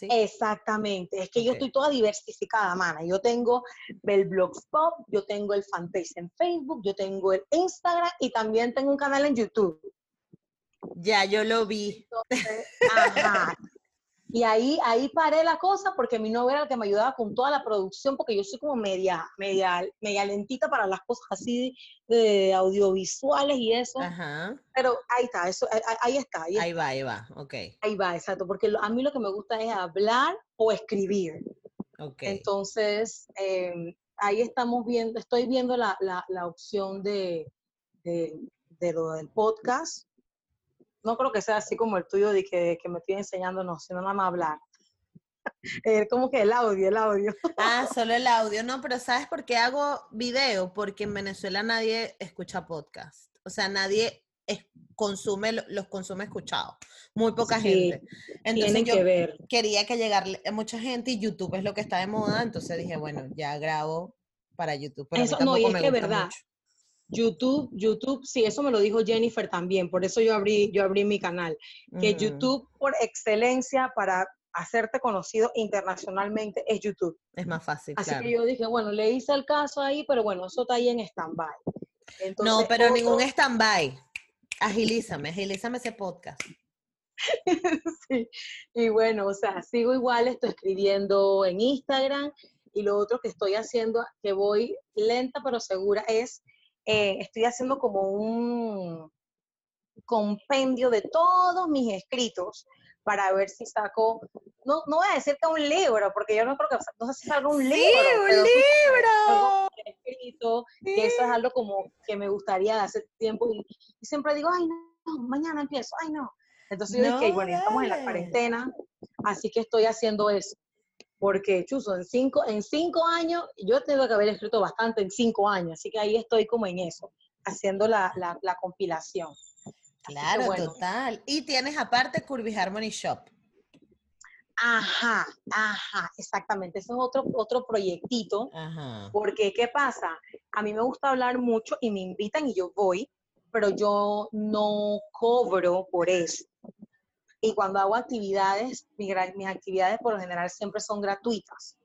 Exactamente, es que yo estoy toda diversificada, mana. Yo tengo el Blogspot, yo tengo el fanpage en Facebook, yo tengo el Instagram y también tengo un canal en YouTube. Ya, yo lo vi. ajá. Y ahí, ahí paré la cosa porque mi novia era el que me ayudaba con toda la producción, porque yo soy como media, media, media lentita para las cosas así de audiovisuales y eso. Ajá. Pero ahí está, eso, ahí, está. Ahí, va, ahí va, ok. Ahí va, exacto, porque a mí lo que me gusta es hablar o escribir. Ok. Entonces, em, ahí estamos viendo, estoy viendo la, la, la opción de, de, de lo del podcast no creo que sea así como el tuyo de que, me estoy enseñando, no, sino nada más hablar. Eh, como que el audio, el audio. Ah, solo el audio. No, pero ¿sabes por qué hago video? Porque en Venezuela nadie escucha podcast. O sea, nadie consume, los consume escuchados. Muy poca gente. Entonces yo que ver. quería que llegarle a mucha gente y YouTube es lo que está de moda. Entonces dije, bueno, ya grabo para YouTube. Pero Eso no, y es que verdad. YouTube, YouTube, sí, eso me lo dijo Jennifer también, por eso yo abrí, yo abrí mi canal, que YouTube por excelencia para hacerte conocido internacionalmente es YouTube. Es más fácil. Así que yo dije, bueno, le hice el caso ahí, pero bueno, eso está ahí en stand-by. No, pero ningún stand-by. Agilízame, agilízame ese podcast. sí, y bueno, o sea, sigo igual, estoy escribiendo en Instagram y lo otro que estoy haciendo, que voy lenta pero segura, es eh, estoy haciendo como un compendio de todos mis escritos para ver si saco, no, no voy a decir que un libro, porque yo no creo que, no sé si salga un libro. Sí, un libro. Escrito, que eso es algo como que me gustaría hace tiempo y, siempre digo, ay no, mañana empiezo, ay no. Entonces yo dije, bueno, estamos en la cuarentena, así que estoy haciendo eso. Porque, chuzo, en cinco, en cinco años, yo tengo que haber escrito bastante en cinco años, así que ahí estoy como en eso, haciendo la, la, la compilación. Claro, total. Y tienes aparte Curvy Harmony Shop. Ajá, ajá, exactamente. Ese es otro, otro proyectito. Ajá. Porque, ¿qué pasa? A mí me gusta hablar mucho y me invitan y yo voy, pero yo no cobro por eso. Y cuando hago actividades, mis, actividades por lo general siempre son gratuitas.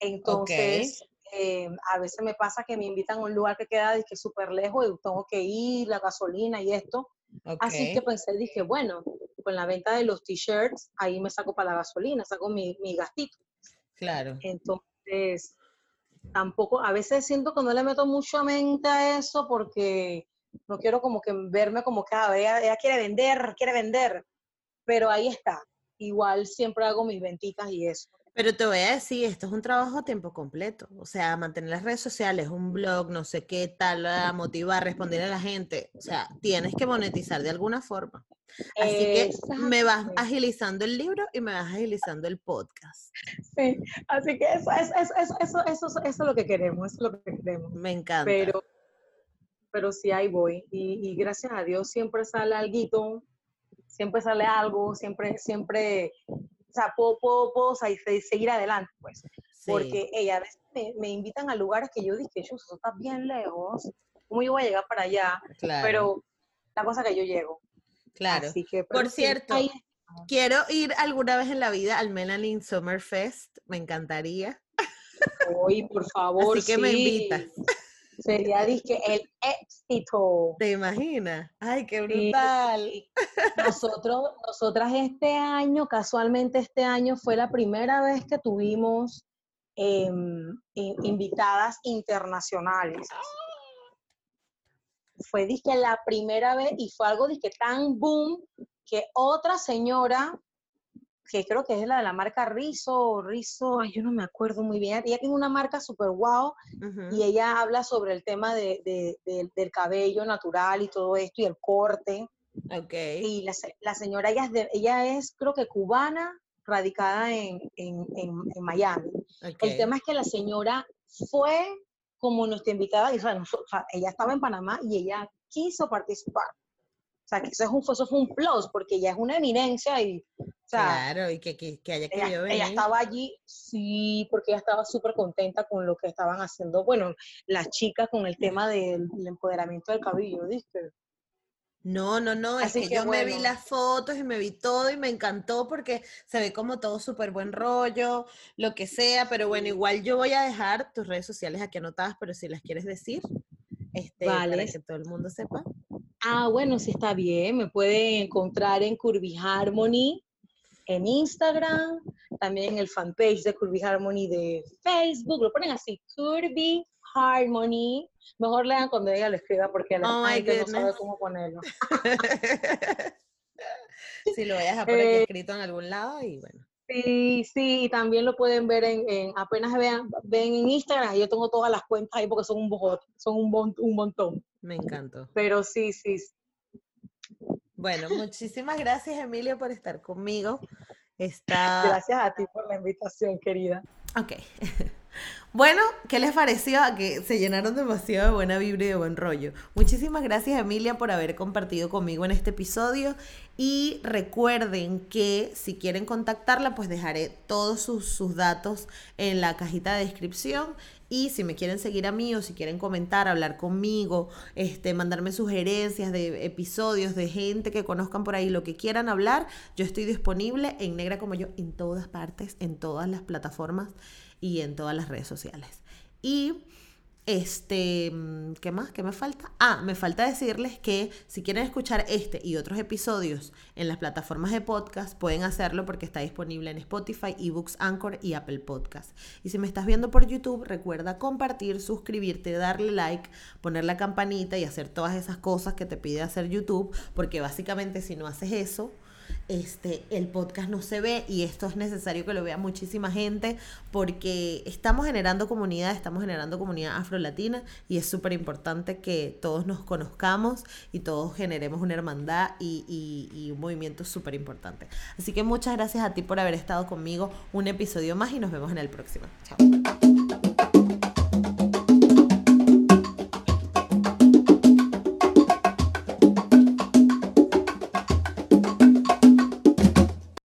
Entonces, eh, a veces me pasa que me invitan a un lugar que queda súper lejos y tengo que ir, la gasolina y esto. Así que pensé, dije, bueno, con la venta de los t-shirts, ahí me saco para la gasolina, saco mi, mi gastito. Claro. Entonces, tampoco, a veces siento que no le meto mucho a mente a eso porque no quiero como que verme como que, ah, ella quiere vender, quiere vender pero ahí está. Igual siempre hago mis ventitas y eso. Pero te voy a decir, esto es un trabajo a tiempo completo. O sea, mantener las redes sociales, un blog, no sé qué tal, motivar, responder a la gente. O sea, tienes que monetizar de alguna forma. Así que me vas agilizando el libro y me vas agilizando el podcast. Sí, así que eso, eso, eso, eso, eso, eso es lo que queremos, es lo que queremos. Me encanta. Pero, pero sí, ahí voy. Y, y gracias a Dios siempre sale algo siempre sale algo, siempre, siempre, o sea, puedo, puedo, seguir adelante, pues. Porque ella a veces me, invitan a lugares que yo dije, yo, eso está bien lejos, ¿cómo yo voy a llegar para allá? Pero la cosa que yo llego. Claro. Por cierto, quiero ir alguna vez en la vida al Melanin Summer Fest, me encantaría. Uy, por favor. Así que me invitas. Sería dije el éxito. ¿Te imaginas? Ay, qué brutal. Nosotros, nosotras este año, casualmente este año fue la primera vez que tuvimos em, invitadas internacionales. Fue dije la primera vez y fue algo dije tan boom que otra señora que creo que es la de la marca Rizo, Rizo, ay, yo no me acuerdo muy bien. Ella tiene una marca súper guau y ella habla sobre el tema de, del cabello natural y todo esto y el corte. Okay. Y la, la señora, ella es, ella es, creo que cubana, radicada en, en, en, Miami. El tema es que la señora fue como nuestra invitada, o sea, ella estaba en Panamá y ella quiso participar. O sea, que eso, es un, eso fue un plus, porque ella es una eminencia y, o sea, Claro, y que, que, que haya querido venir. Ella estaba allí, sí, porque ella estaba súper contenta con lo que estaban haciendo, bueno, las chicas con el tema del, empoderamiento del cabello, ¿viste? No, no, no, Así es que, yo me vi las fotos y me vi todo y me encantó porque se ve como todo súper buen rollo, lo que sea, pero bueno, igual yo voy a dejar tus redes sociales aquí anotadas, pero si las quieres decir, este, vale. para que todo el mundo sepa. Ah, bueno, sí está bien. Me pueden encontrar en Curvy Harmony en Instagram, también en el fanpage de Curvy Harmony de Facebook. Lo ponen así, Curvy Harmony. Mejor lean cuando ella lo escriba porque la oh gente no sabe cómo ponerlo. sí, lo voy a dejar por aquí eh, escrito en algún lado y bueno. Sí, sí, y también lo pueden ver en, apenas vean, ven en Instagram, yo tengo todas las cuentas ahí porque son un son un, un montón. Me encantó. Pero sí, sí. Bueno, muchísimas gracias Emilia por estar conmigo. Está... Gracias a ti por la invitación, querida. Ok. Bueno, ¿qué les pareció? Que se llenaron demasiado de buena vibra y de buen rollo. Muchísimas gracias Emilia por haber compartido conmigo en este episodio y recuerden que si quieren contactarla pues dejaré todos sus, datos en la cajita de descripción y si me quieren seguir a mí o si quieren comentar, hablar conmigo, este, mandarme sugerencias de episodios, de gente que conozcan por ahí, lo que quieran hablar, yo estoy disponible en Negra como yo en todas partes, en todas las plataformas y en todas las redes sociales. Y este, mm, ¿qué más? ¿Qué me falta? Ah, me falta decirles que si quieren escuchar este y otros episodios en las plataformas de podcast, pueden hacerlo porque está disponible en Spotify, eBooks, Anchor y Apple Podcast. Y si me estás viendo por YouTube, recuerda compartir, suscribirte, darle like, poner la campanita y hacer todas esas cosas que te pide hacer YouTube, porque básicamente si no haces eso, este, el podcast no se ve y esto es necesario que lo vea muchísima gente porque estamos generando comunidad, estamos generando comunidad afrolatina y es súper importante que todos nos conozcamos y todos generemos una hermandad y, y un movimiento súper importante. Así que muchas gracias a ti por haber estado conmigo un episodio más y nos vemos en el próximo. Chao.